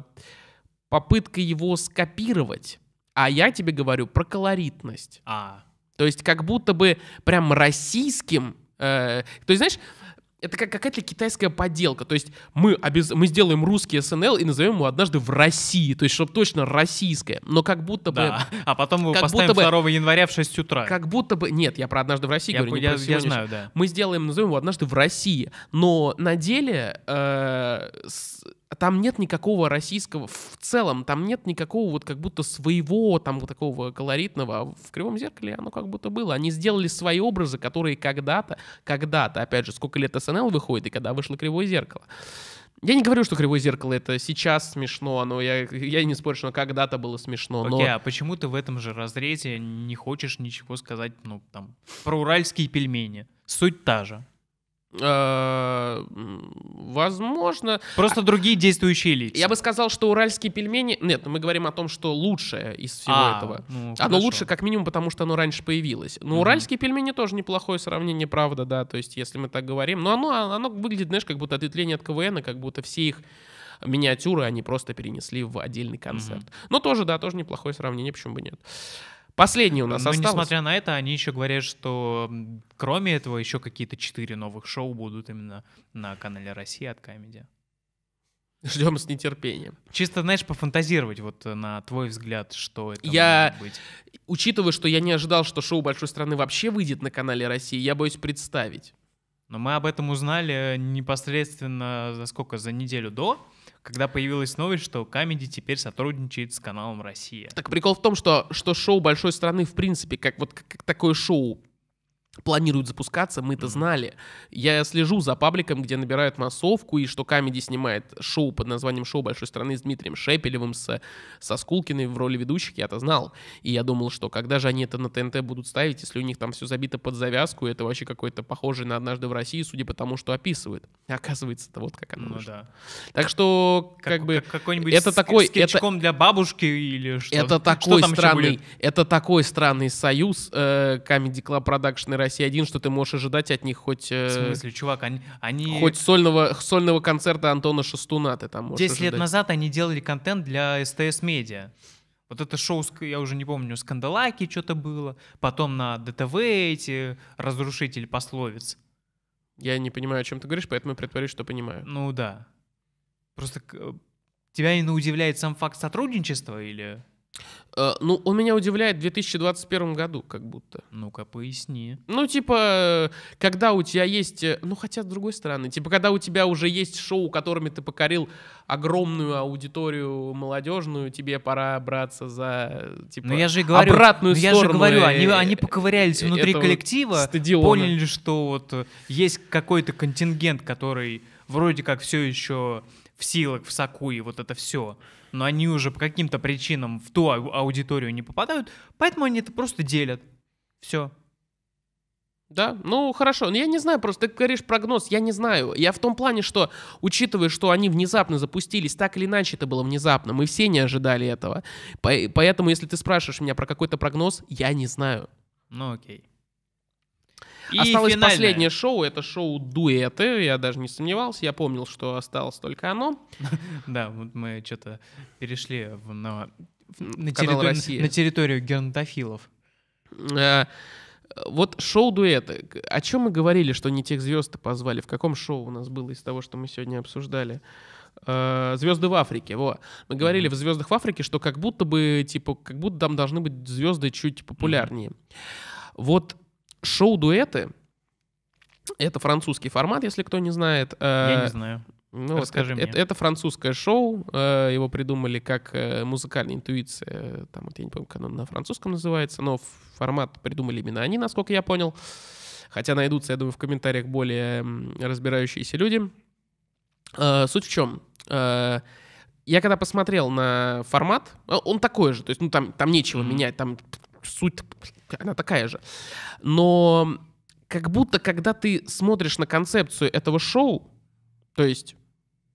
S1: попытка его скопировать. А я тебе говорю про колоритность.
S2: А.
S1: То есть как будто бы прям российским... Э, то есть, знаешь, это как какая-то китайская подделка. То есть мы, обез... мы сделаем русский СНЛ и назовем его однажды в России. То есть, чтобы точно российское. Но как будто бы... Да.
S2: А потом мы его поставим будто 2 бы... января в 6 утра.
S1: Как будто бы... Нет, я про однажды в России я, говорю, не
S2: я,
S1: про
S2: я знаю, да.
S1: Мы сделаем, назовем его однажды в России. Но на деле э, с там нет никакого российского, в целом, там нет никакого вот как будто своего там вот такого колоритного, а в «Кривом зеркале» оно как будто было. Они сделали свои образы, которые когда-то, когда-то, опять же, сколько лет СНЛ выходит, и когда вышло «Кривое зеркало». Я не говорю, что «Кривое зеркало» — это сейчас смешно, но я, я не спорю, что когда-то было смешно. Окей,
S2: но... а почему ты в этом же разрезе не хочешь ничего сказать, ну, там, про уральские пельмени? Суть та же.
S1: Э, возможно.
S2: Просто другие действующие лица.
S1: Я бы сказал, что уральские пельмени... Нет, мы говорим о том, что лучшее из всего а, этого. Ну, оно лучше, как минимум, потому что оно раньше появилось. Но mm уральские пельмени тоже неплохое сравнение, правда, да. То есть, если мы так говорим. Но оно, оно выглядит, знаешь, как будто ответвление от КВН, как будто все их миниатюры они просто перенесли в отдельный концерт. mm Но тоже, да, тоже неплохое сравнение, почему бы нет. Последний у нас Но осталось.
S2: несмотря на это, они еще говорят, что кроме этого еще какие-то четыре новых шоу будут именно на канале России от Comedy.
S1: Ждем с нетерпением.
S2: Чисто, знаешь, пофантазировать вот на твой взгляд, что это
S1: я,
S2: может быть.
S1: Учитывая, что я не ожидал, что шоу «Большой страны» вообще выйдет на канале России, я боюсь представить.
S2: Но мы об этом узнали непосредственно за сколько? За неделю до когда появилась новость, что Comedy теперь сотрудничает с каналом Россия.
S1: Так прикол в том, что, что шоу большой страны, в принципе, как вот как, как такое шоу планируют запускаться, мы это знали. Я слежу за пабликом, где набирают массовку, и что Камеди снимает шоу под названием «Шоу большой страны» с Дмитрием Шепелевым, с, со Скулкиной в роли ведущих, я это знал. И я думал, что когда же они это на ТНТ будут ставить, если у них там все забито под завязку, это вообще какой-то похожий на «Однажды в России», судя по тому, что описывают. Оказывается, это вот как оно ну, да. Так что, как, как бы, как,
S2: какой-нибудь это такой... Это, для бабушки или что?
S1: Это такой что странный, это такой странный союз э, Comedy Club Production и Россия один, что ты можешь ожидать от них хоть...
S2: Э, в смысле, чувак, они... они...
S1: Хоть сольного, сольного концерта Антона Шестуна ты там можешь
S2: 10 лет назад они делали контент для СТС Медиа. Вот это шоу, я уже не помню, Скандалаки что-то было, потом на ДТВ эти разрушители пословиц.
S1: Я не понимаю, о чем ты говоришь, поэтому притворюсь, что понимаю.
S2: Ну да. Просто тебя именно удивляет сам факт сотрудничества или...
S1: Э, ну, он меня удивляет в 2021 году, как будто.
S2: Ну-ка, поясни.
S1: Ну, типа, когда у тебя есть... Э, ну, хотя, с другой стороны, типа, когда у тебя уже есть шоу, которыми ты покорил огромную аудиторию молодежную, тебе пора браться за, типа,
S2: но я же говорю,
S1: обратную но
S2: сторону. Я же говорю, они, они поковырялись внутри коллектива, стадиона. поняли, что вот есть какой-то контингент, который вроде как все еще в силах, в соку и вот это все но они уже по каким-то причинам в ту аудиторию не попадают, поэтому они это просто делят. Все.
S1: Да, ну хорошо. Но я не знаю, просто ты говоришь прогноз, я не знаю. Я в том плане, что, учитывая, что они внезапно запустились, так или иначе это было внезапно, мы все не ожидали этого. Поэтому, если ты спрашиваешь меня про какой-то прогноз, я не знаю.
S2: Ну окей.
S1: И Осталось финальное. последнее шоу, это шоу «Дуэты», я даже не сомневался, я помнил, что осталось только оно.
S2: Да, вот мы что-то перешли на, территорию, геронтофилов.
S1: Э, вот шоу дуэты. О чем мы говорили, что не тех звезд позвали? В каком шоу у нас было из того, что мы сегодня обсуждали? Э, звезды в Африке. Во. Мы говорили в звездах в Африке, что как будто бы, типа, как будто там должны быть звезды чуть популярнее. Вот шоу дуэты это французский формат, если кто не знает.
S2: Я не знаю.
S1: Ну, Расскажи вот, мне. Это, это французское шоу, э, его придумали как э, музыкальная интуиция, там вот я не помню, как оно на французском называется, но формат придумали именно они, насколько я понял. Хотя найдутся, я думаю, в комментариях более разбирающиеся люди. Э, суть в чем? Э, я когда посмотрел на формат, э, он такой же, то есть ну там, там нечего mm-hmm. менять, там суть, она такая же. Но как будто, когда ты смотришь на концепцию этого шоу, то есть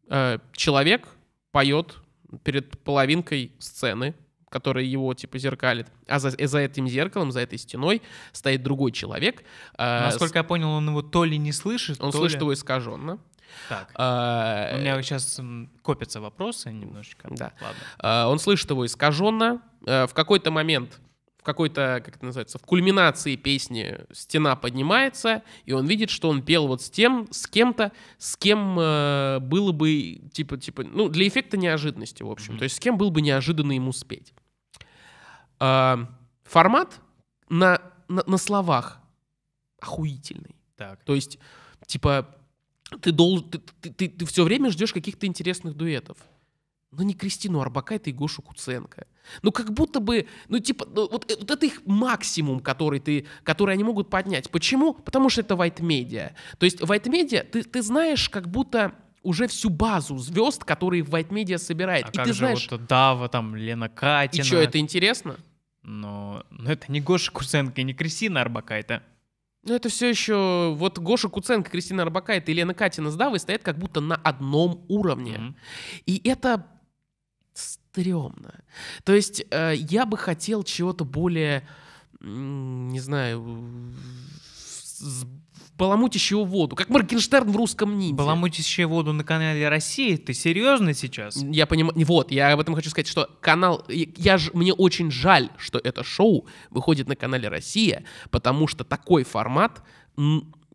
S1: э, человек поет перед половинкой сцены, которая его типа зеркалит, а за, за этим зеркалом, за этой стеной стоит другой человек.
S2: Э, Насколько с... я понял, он его то ли не слышит,
S1: он
S2: то
S1: слышит
S2: ли...
S1: его искаженно.
S2: Так. А, У меня сейчас копятся вопросы немножечко.
S1: Да. Ладно. А, он слышит его искаженно. А, в какой-то момент в какой-то, как это называется, в кульминации песни стена поднимается, и он видит, что он пел вот с тем, с кем-то, с кем э, было бы, типа, типа, ну, для эффекта неожиданности, в общем. Mm-hmm. То есть с кем было бы неожиданно ему спеть. Э, формат на, на, на словах охуительный.
S2: Так.
S1: То есть, типа, ты, должен, ты, ты, ты, ты все время ждешь каких-то интересных дуэтов. Но не Кристину Арбакайте и Гошу Куценко. Ну, как будто бы, ну, типа, ну, вот, вот это их максимум, который, ты, который они могут поднять. Почему? Потому что это white media. То есть white media, ты, ты знаешь как будто уже всю базу звезд, которые White Media собирает.
S2: А
S1: и
S2: как
S1: ты
S2: же
S1: знаешь...
S2: вот Дава, там, Лена Катина.
S1: И что, это интересно?
S2: Но, но это не Гоша Куценко и не Кристина Арбакайте.
S1: Ну, это все еще... Вот Гоша Куценко, Кристина Арбакайте и Лена Катина с Давой стоят как будто на одном уровне. Mm-hmm. И это стрёмно. То есть э, я бы хотел чего-то более, не знаю, баламутящего воду, как Моргенштерн в русском ниндзя.
S2: Баламутящая воду на канале России? Ты серьезно сейчас?
S1: Я понимаю, вот, я об этом хочу сказать, что канал, я ж, мне очень жаль, что это шоу выходит на канале Россия, потому что такой формат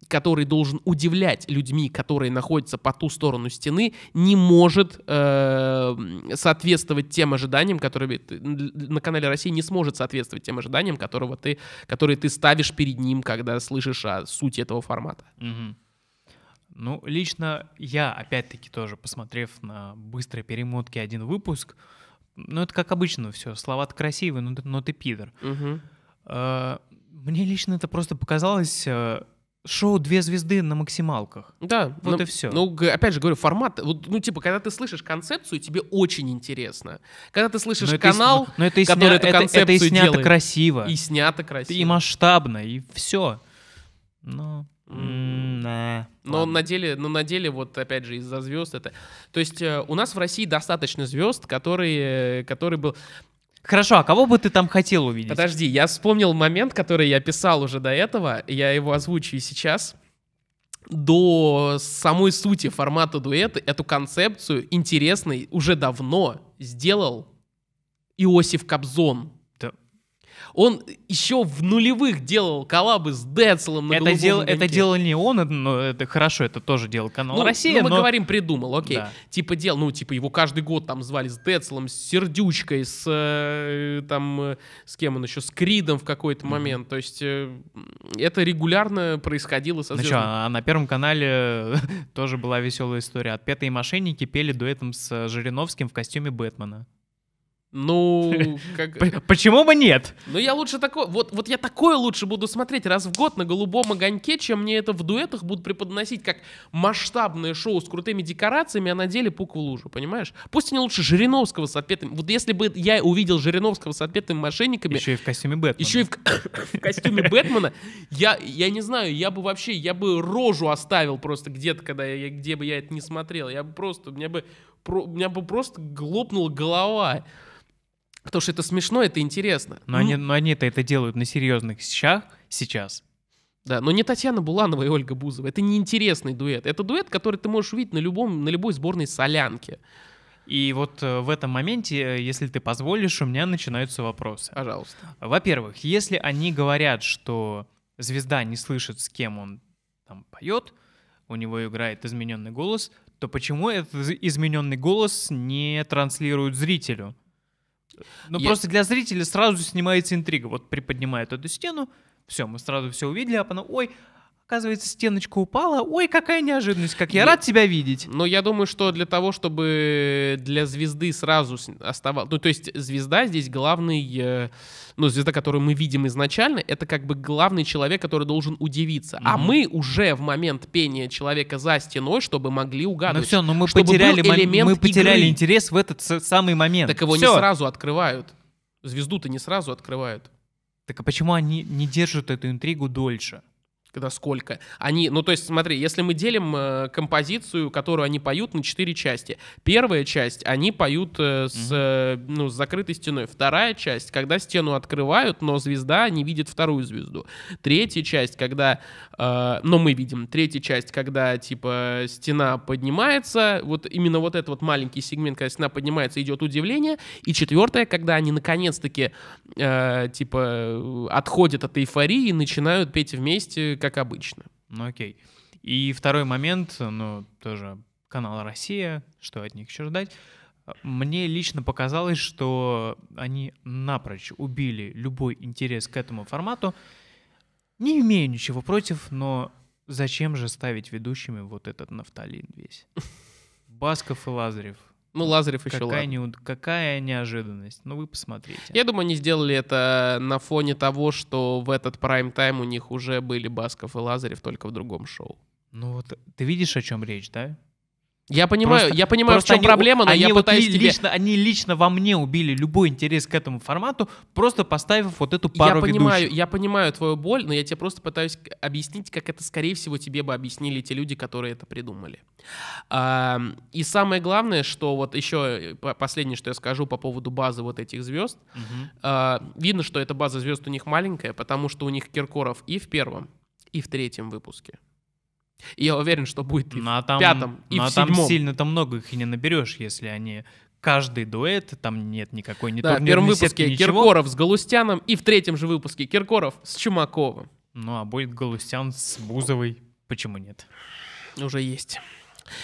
S1: который должен удивлять людьми, которые находятся по ту сторону стены, не может э, соответствовать тем ожиданиям, которые ты, на канале России не сможет соответствовать тем ожиданиям, которого ты, которые ты ставишь перед ним, когда слышишь о сути этого формата.
S2: Угу. Ну, лично я, опять-таки, тоже посмотрев на быстрой перемотке один выпуск, ну, это как обычно все, слова-то красивые, но, но ты пидор.
S1: Угу.
S2: Э, мне лично это просто показалось э, шоу «Две звезды» на максималках.
S1: Да.
S2: Вот
S1: ну,
S2: и все.
S1: Ну, опять же говорю, формат, вот, ну, типа, когда ты слышишь концепцию, тебе очень интересно. Когда ты слышишь но канал,
S2: это, но это который сня... эту концепцию это, это и снято делает, красиво.
S1: И снято красиво.
S2: И масштабно, и все. Mm,
S1: но на деле, но на деле, вот опять же, из-за звезд это. То есть э, у нас в России достаточно звезд, которые, который был.
S2: Хорошо, а кого бы ты там хотел увидеть?
S1: Подожди, я вспомнил момент, который я писал уже до этого, я его озвучу и сейчас. До самой сути формата дуэта эту концепцию интересной уже давно сделал Иосиф Кобзон. Он еще в нулевых делал коллабы с Децелом на
S2: это, дел, это делал не он, но это хорошо, это тоже делал канал
S1: ну,
S2: Россия.
S1: Ну, мы
S2: но...
S1: говорим, придумал, окей. Да. Типа делал, ну, типа его каждый год там звали с Децелом, с Сердючкой, с э, там, э, с кем он еще, с Кридом в какой-то mm-hmm. момент. То есть э, это регулярно происходило со
S2: ну что, а на Первом канале тоже была веселая история. Отпетые мошенники пели дуэтом с Жириновским в костюме Бэтмена.
S1: Ну, как...
S2: Почему бы нет?
S1: Ну, я лучше такое... Вот, вот я такое лучше буду смотреть раз в год на «Голубом огоньке», чем мне это в дуэтах будут преподносить как масштабное шоу с крутыми декорациями, а на деле пук в лужу, понимаешь? Пусть они лучше Жириновского с отпетыми... Вот если бы я увидел Жириновского с отпетыми мошенниками...
S2: Еще и в костюме Бэтмена.
S1: Еще и в, в костюме Бэтмена, я, я не знаю, я бы вообще, я бы рожу оставил просто где-то, когда я, где бы я это не смотрел. Я бы просто, меня бы, про, у меня бы просто глопнула голова. Потому что это смешно, это интересно.
S2: Но, они, но они-то это делают на серьезных щах сейчас.
S1: Да, но не Татьяна Буланова и Ольга Бузова. Это не интересный дуэт. Это дуэт, который ты можешь увидеть на, любом, на любой сборной солянке.
S2: И вот э, в этом моменте, э, если ты позволишь, у меня начинаются вопросы.
S1: Пожалуйста.
S2: Во-первых, если они говорят, что звезда не слышит, с кем он там поет, у него играет измененный голос, то почему этот измененный голос не транслируют зрителю? Ну, я... просто для зрителя сразу снимается интрига. Вот приподнимает эту стену, все, мы сразу все увидели, а потом, ой, Оказывается, стеночка упала. Ой, какая неожиданность, как я, я рад тебя видеть.
S1: Но я думаю, что для того, чтобы для звезды сразу оставалось... Ну, то есть звезда здесь главный... Э, ну, звезда, которую мы видим изначально, это как бы главный человек, который должен удивиться. Mm-hmm. А мы уже в момент пения человека за стеной, чтобы могли угадывать.
S2: Ну все, но мы потеряли, мы потеряли игры. интерес в этот самый момент.
S1: Так его
S2: все.
S1: не сразу открывают. Звезду-то не сразу открывают.
S2: Так а почему они не держат эту интригу дольше?
S1: Когда сколько. Они, ну то есть смотри, если мы делим э, композицию, которую они поют на четыре части. Первая часть, они поют э, с, э, ну, с закрытой стеной. Вторая часть, когда стену открывают, но звезда не видит вторую звезду. Третья часть, когда, э, но мы видим. Третья часть, когда типа стена поднимается, вот именно вот этот вот маленький сегмент, когда стена поднимается, идет удивление. И четвертая, когда они наконец-таки э, типа отходят от эйфории и начинают петь вместе, как обычно.
S2: Ну окей. И второй момент, ну тоже канал «Россия», что от них еще ждать. Мне лично показалось, что они напрочь убили любой интерес к этому формату. Не имею ничего против, но зачем же ставить ведущими вот этот нафталин весь? Басков и Лазарев.
S1: Ну, Лазарев еще
S2: какая
S1: ладно.
S2: Не, какая неожиданность. Ну, вы посмотрите.
S1: Я думаю, они сделали это на фоне того, что в этот прайм-тайм у них уже были Басков и Лазарев, только в другом шоу.
S2: Ну вот ты видишь, о чем речь, да?
S1: Я понимаю, просто, я понимаю, в чем они, проблема, но
S2: они
S1: я
S2: вот
S1: пытаюсь ли, тебе...
S2: лично, Они лично во мне убили любой интерес к этому формату, просто поставив вот эту пару
S1: я понимаю. Я понимаю твою боль, но я тебе просто пытаюсь объяснить, как это, скорее всего, тебе бы объяснили те люди, которые это придумали. А, и самое главное, что вот еще э, последнее, что я скажу по поводу базы вот этих звезд. Угу. А, видно, что эта база звезд у них маленькая, потому что у них Киркоров и в первом, и в третьем выпуске. И я уверен, что будет и ну, а там, в пятом, и ну, в а седьмом. там
S2: сильно-то много их и не наберешь, если они каждый дуэт, там нет никакой не
S1: Да, в первом выпуске сетки, Киркоров с Галустяном, и в третьем же выпуске Киркоров с Чумаковым.
S2: Ну, а будет Галустян с Бузовой. Почему нет?
S1: Уже есть.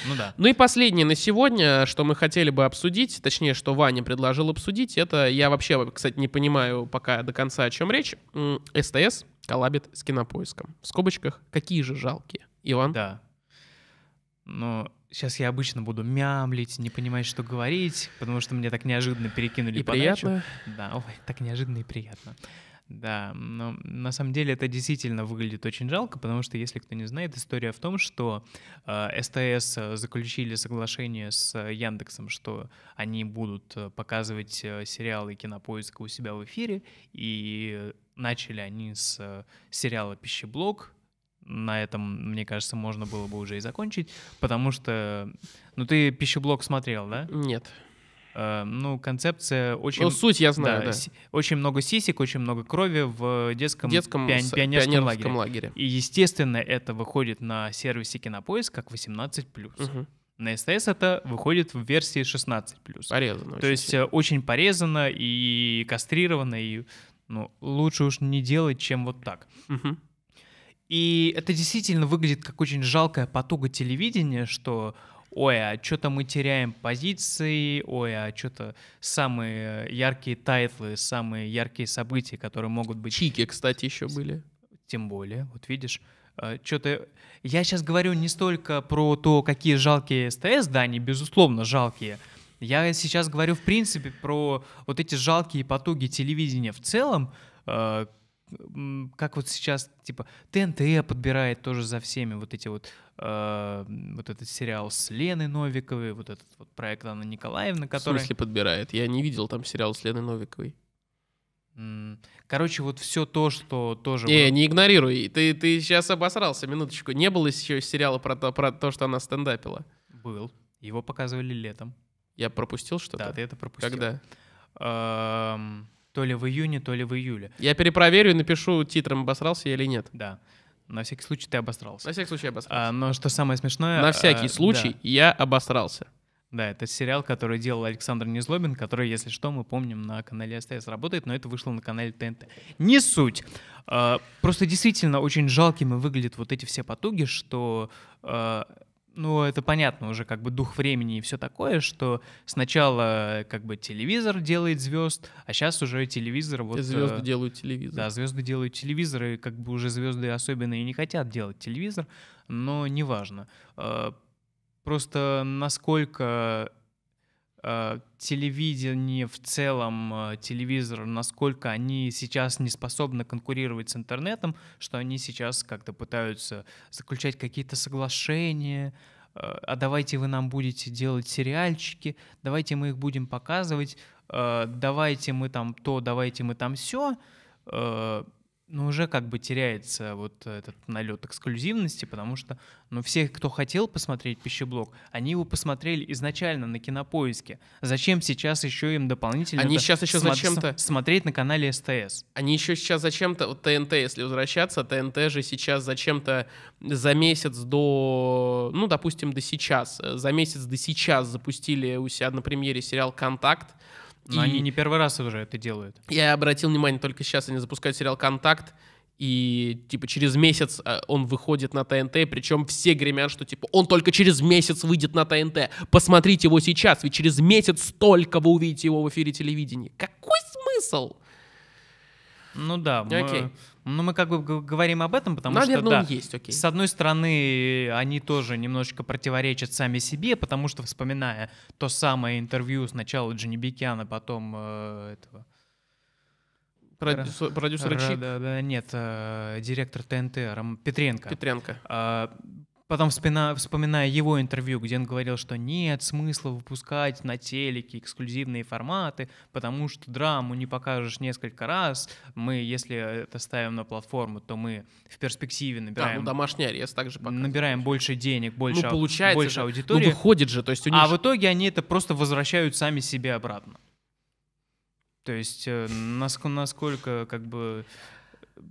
S2: Ну да.
S1: Ну и последнее на сегодня, что мы хотели бы обсудить, точнее, что Ваня предложил обсудить, это я вообще, кстати, не понимаю пока до конца, о чем речь. СТС коллабит с кинопоиском. В скобочках, какие же жалкие. Иван?
S2: Да. Но сейчас я обычно буду мямлить, не понимать, что говорить, потому что мне так неожиданно перекинули
S1: и
S2: подачу.
S1: приятно.
S2: Да, ой, так неожиданно и приятно. Да, но на самом деле это действительно выглядит очень жалко, потому что, если кто не знает, история в том, что э, СТС заключили соглашение с Яндексом, что они будут э, показывать э, сериалы Кинопоиска у себя в эфире, и начали они с э, сериала «Пищеблок», на этом, мне кажется, можно было бы уже и закончить, потому что, ну ты пищеблок смотрел, да?
S1: Нет.
S2: Uh, ну, концепция очень... Ну,
S1: суть я знаю, да. да.
S2: Очень много сисек, очень много крови в детском,
S1: детском
S2: пи-
S1: пионерском,
S2: пионерском лагере.
S1: лагере.
S2: И, естественно, это выходит на сервисе Кинопоиск как 18+. Угу. На СТС это выходит в версии 16+.
S1: Порезано.
S2: То есть сильно. очень порезано и кастрировано, и ну, лучше уж не делать, чем вот так.
S1: Угу.
S2: И это действительно выглядит как очень жалкая потуга телевидения, что ой, а что-то мы теряем позиции, ой, а что-то самые яркие title ы, самые яркие события, которые могут быть...
S1: Чики, кстати, еще были.
S2: Тем более, вот видишь, э, что-то... Я сейчас говорю не столько про то, какие жалкие СТС, да, они безусловно жалкие, Я сейчас говорю, в принципе, про вот эти жалкие потуги телевидения в целом, э, как вот сейчас, типа, ТНТ подбирает тоже за всеми вот эти вот, э, вот этот сериал с Леной Новиковой, вот этот вот проект Анны Николаевны, который...
S1: В смысле подбирает? Я не видел там сериал с Леной Новиковой.
S2: Короче, вот все то, что тоже...
S1: Не, не игнорируй. Ты, ты сейчас обосрался, минуточку. Не было еще сериала про то, про то, что она стендапила?
S2: Был. Его показывали летом.
S1: Я пропустил что-то?
S2: Да, ты это пропустил.
S1: Когда?
S2: Эм, то ли в июне, то ли в июле.
S1: Я перепроверю и напишу титром, обосрался я или нет.
S2: Да. На всякий случай ты обосрался.
S1: На всякий случай я обосрался.
S2: А, но что самое смешное...
S1: На всякий а, случай да. я обосрался.
S2: Да, это сериал, который делал Александр Незлобин, который, если что, мы помним, на канале СТС работает, но это вышло на канале ТНТ. Не суть. А, просто действительно очень жалкими выглядят вот эти все потуги, что а, ну, это понятно, уже как бы дух времени и все такое, что сначала как бы телевизор делает звезд, а сейчас уже телевизор вот...
S1: Звезды э, делают телевизор.
S2: Да, звезды делают телевизор, и как бы уже звезды особенно и не хотят делать телевизор, но неважно. Э, Просто насколько телевидение в целом, э, телевизор, насколько они сейчас не способны конкурировать с интернетом, что они сейчас как-то пытаются заключать какие-то соглашения, э, а давайте вы нам будете делать сериальчики, давайте мы их будем показывать, э, давайте мы там то, давайте мы там все. Э, ну, уже как бы теряется вот этот налет эксклюзивности, потому что, ну, все, кто хотел посмотреть пищеблок, они его посмотрели изначально на кинопоиске. Зачем сейчас еще им дополнительно
S1: они сейчас еще зачем-то
S2: смотреть на канале СТС?
S1: Они еще сейчас зачем-то, вот ТНТ, если возвращаться, ТНТ же сейчас зачем-то за месяц до, ну, допустим, до сейчас, за месяц до сейчас запустили у себя на премьере сериал «Контакт»,
S2: но и... они не первый раз уже это делают.
S1: Я обратил внимание, только сейчас они запускают сериал «Контакт», и типа через месяц э, он выходит на ТНТ, причем все гремят, что типа он только через месяц выйдет на ТНТ. Посмотрите его сейчас, ведь через месяц столько вы увидите его в эфире телевидения. Какой смысл?
S2: Ну да, мы, окей. ну мы как бы говорим об этом, потому
S1: Наверное,
S2: что да,
S1: он есть, окей.
S2: с одной стороны они тоже немножечко противоречат сами себе, потому что вспоминая то самое интервью сначала Джонни Бикяна, потом э, этого
S1: Продюсер, продюсера Чик?
S2: Да, да, нет, э, директор ТНТ Ром, Петренко.
S1: Петренко.
S2: Э, Потом, вспоминая, вспоминая его интервью, где он говорил, что нет смысла выпускать на телеке эксклюзивные форматы, потому что драму не покажешь несколько раз. Мы, если это ставим на платформу, то мы в перспективе набираем... Да, ну
S1: домашний арест также показывает.
S2: Набираем больше денег, больше,
S1: ну, получается
S2: больше
S1: же,
S2: аудитории.
S1: Ну, выходит же, то есть у
S2: них... А в итоге они это просто возвращают сами себе обратно. То есть э, насколько, насколько как бы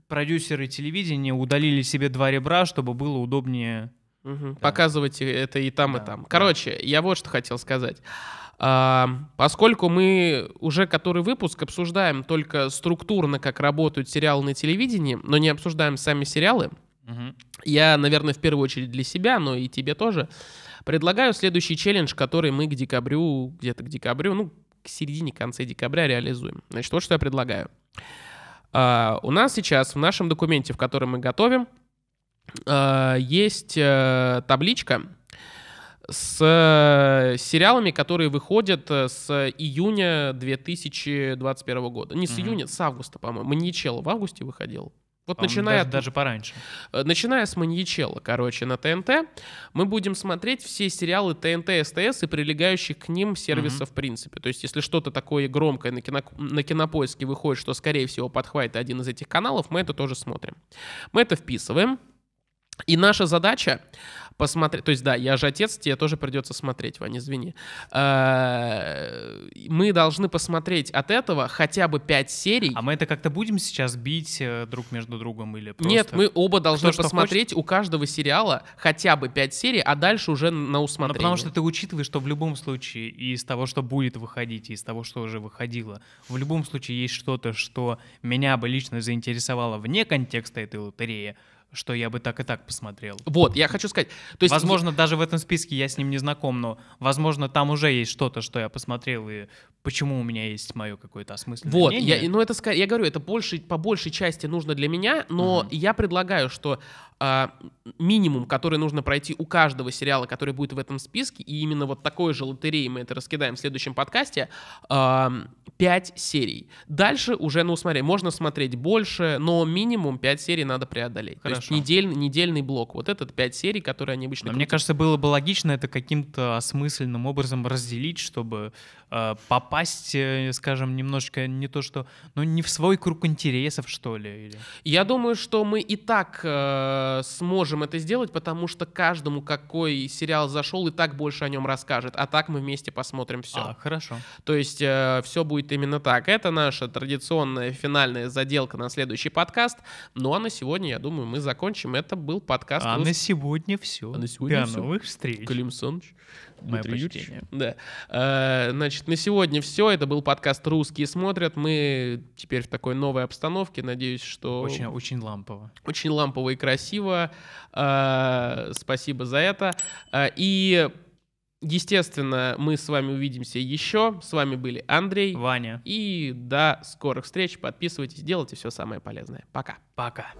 S2: продюсеры телевидения удалили себе два ребра, чтобы было удобнее
S1: Угу. Да. Показывайте это и там, да, и там. Короче, да. я вот что хотел сказать. А, поскольку мы уже который выпуск обсуждаем только структурно, как работают сериалы на телевидении, но не обсуждаем сами сериалы, угу. я, наверное, в первую очередь для себя, но и тебе тоже, предлагаю следующий челлендж, который мы к декабрю, где-то к декабрю, ну, к середине, конце декабря реализуем. Значит, вот что я предлагаю. А, у нас сейчас в нашем документе, в котором мы готовим, есть э, табличка с э, сериалами, которые выходят с июня 2021 года. Не с угу. июня, с августа, по-моему. Маньячелло в августе выходил. Вот начиная
S2: даже, даже пораньше.
S1: Начиная с Маньячелло, короче, на ТНТ, мы будем смотреть все сериалы ТНТ, СТС и прилегающих к ним сервисов mm в принципе. То есть, если что-то такое громкое на, кино, на кинопоиске выходит, что, скорее всего, подхватит один из этих каналов, мы это тоже смотрим. Мы это вписываем. И наша задача посмотреть, то есть да, я же отец, тебе тоже придется смотреть, Ваня, извини. Э, мы должны посмотреть от этого хотя бы пять серий.
S2: А мы это как-то будем сейчас бить э, друг между другом или просто...
S1: Нет, мы оба должны Кто посмотреть у каждого сериала хотя бы пять серий, а дальше уже на усмотрение.
S2: Ну, потому что ты учитываешь, что в любом случае из того, что будет выходить, из того, что уже выходило, в любом случае есть что-то, что меня бы лично заинтересовало вне контекста этой лотереи, что я бы так и так посмотрел.
S1: Вот, я хочу сказать.
S2: То есть возможно, даже в этом списке я с ним не знаком, но, возможно, там уже есть что-то, что я посмотрел, и почему у меня есть мое какое-то осмысленное
S1: вот,
S2: мнение.
S1: Я, ну, это, я говорю, это больше, по большей части нужно для меня, но угу. я предлагаю, что э, минимум, который нужно пройти у каждого сериала, который будет в этом списке, и именно вот такой же лотереи мы это раскидаем в следующем подкасте, э, 5 серий. Дальше уже, ну, смотри, можно смотреть больше, но минимум 5 серий надо преодолеть. Хорошо. Есть недель, недельный блок. Вот этот 5 серий, которые они обычно...
S2: Мне кажется, было бы логично это каким-то осмысленным образом разделить, чтобы попасть, э, скажем, немножко не то что... Ну, не в свой круг интересов, что ли. Или...
S1: Я думаю, что мы и так э, сможем это сделать, потому что каждому, какой сериал зашел, и так больше о нем расскажет. А так мы вместе посмотрим все.
S2: А, хорошо.
S1: То есть э, все будет именно так. Это наша традиционная финальная заделка на следующий подкаст. Ну а на сегодня, я думаю, мы закончим. Это был подкаст.
S2: А на сегодня все.
S1: А на сегодня
S2: До все. новых встреч.
S1: Клим Саныч. Дмитрий Да. А, значит, на сегодня все. Это был подкаст «Русские смотрят». Мы теперь в такой новой обстановке. Надеюсь, что...
S2: Очень, очень лампово.
S1: Очень лампово и красиво. А, спасибо за это. А, и Естественно, мы с вами увидимся еще. С вами были Андрей,
S2: Ваня.
S1: И до скорых встреч. Подписывайтесь, делайте все самое полезное. Пока.
S2: Пока.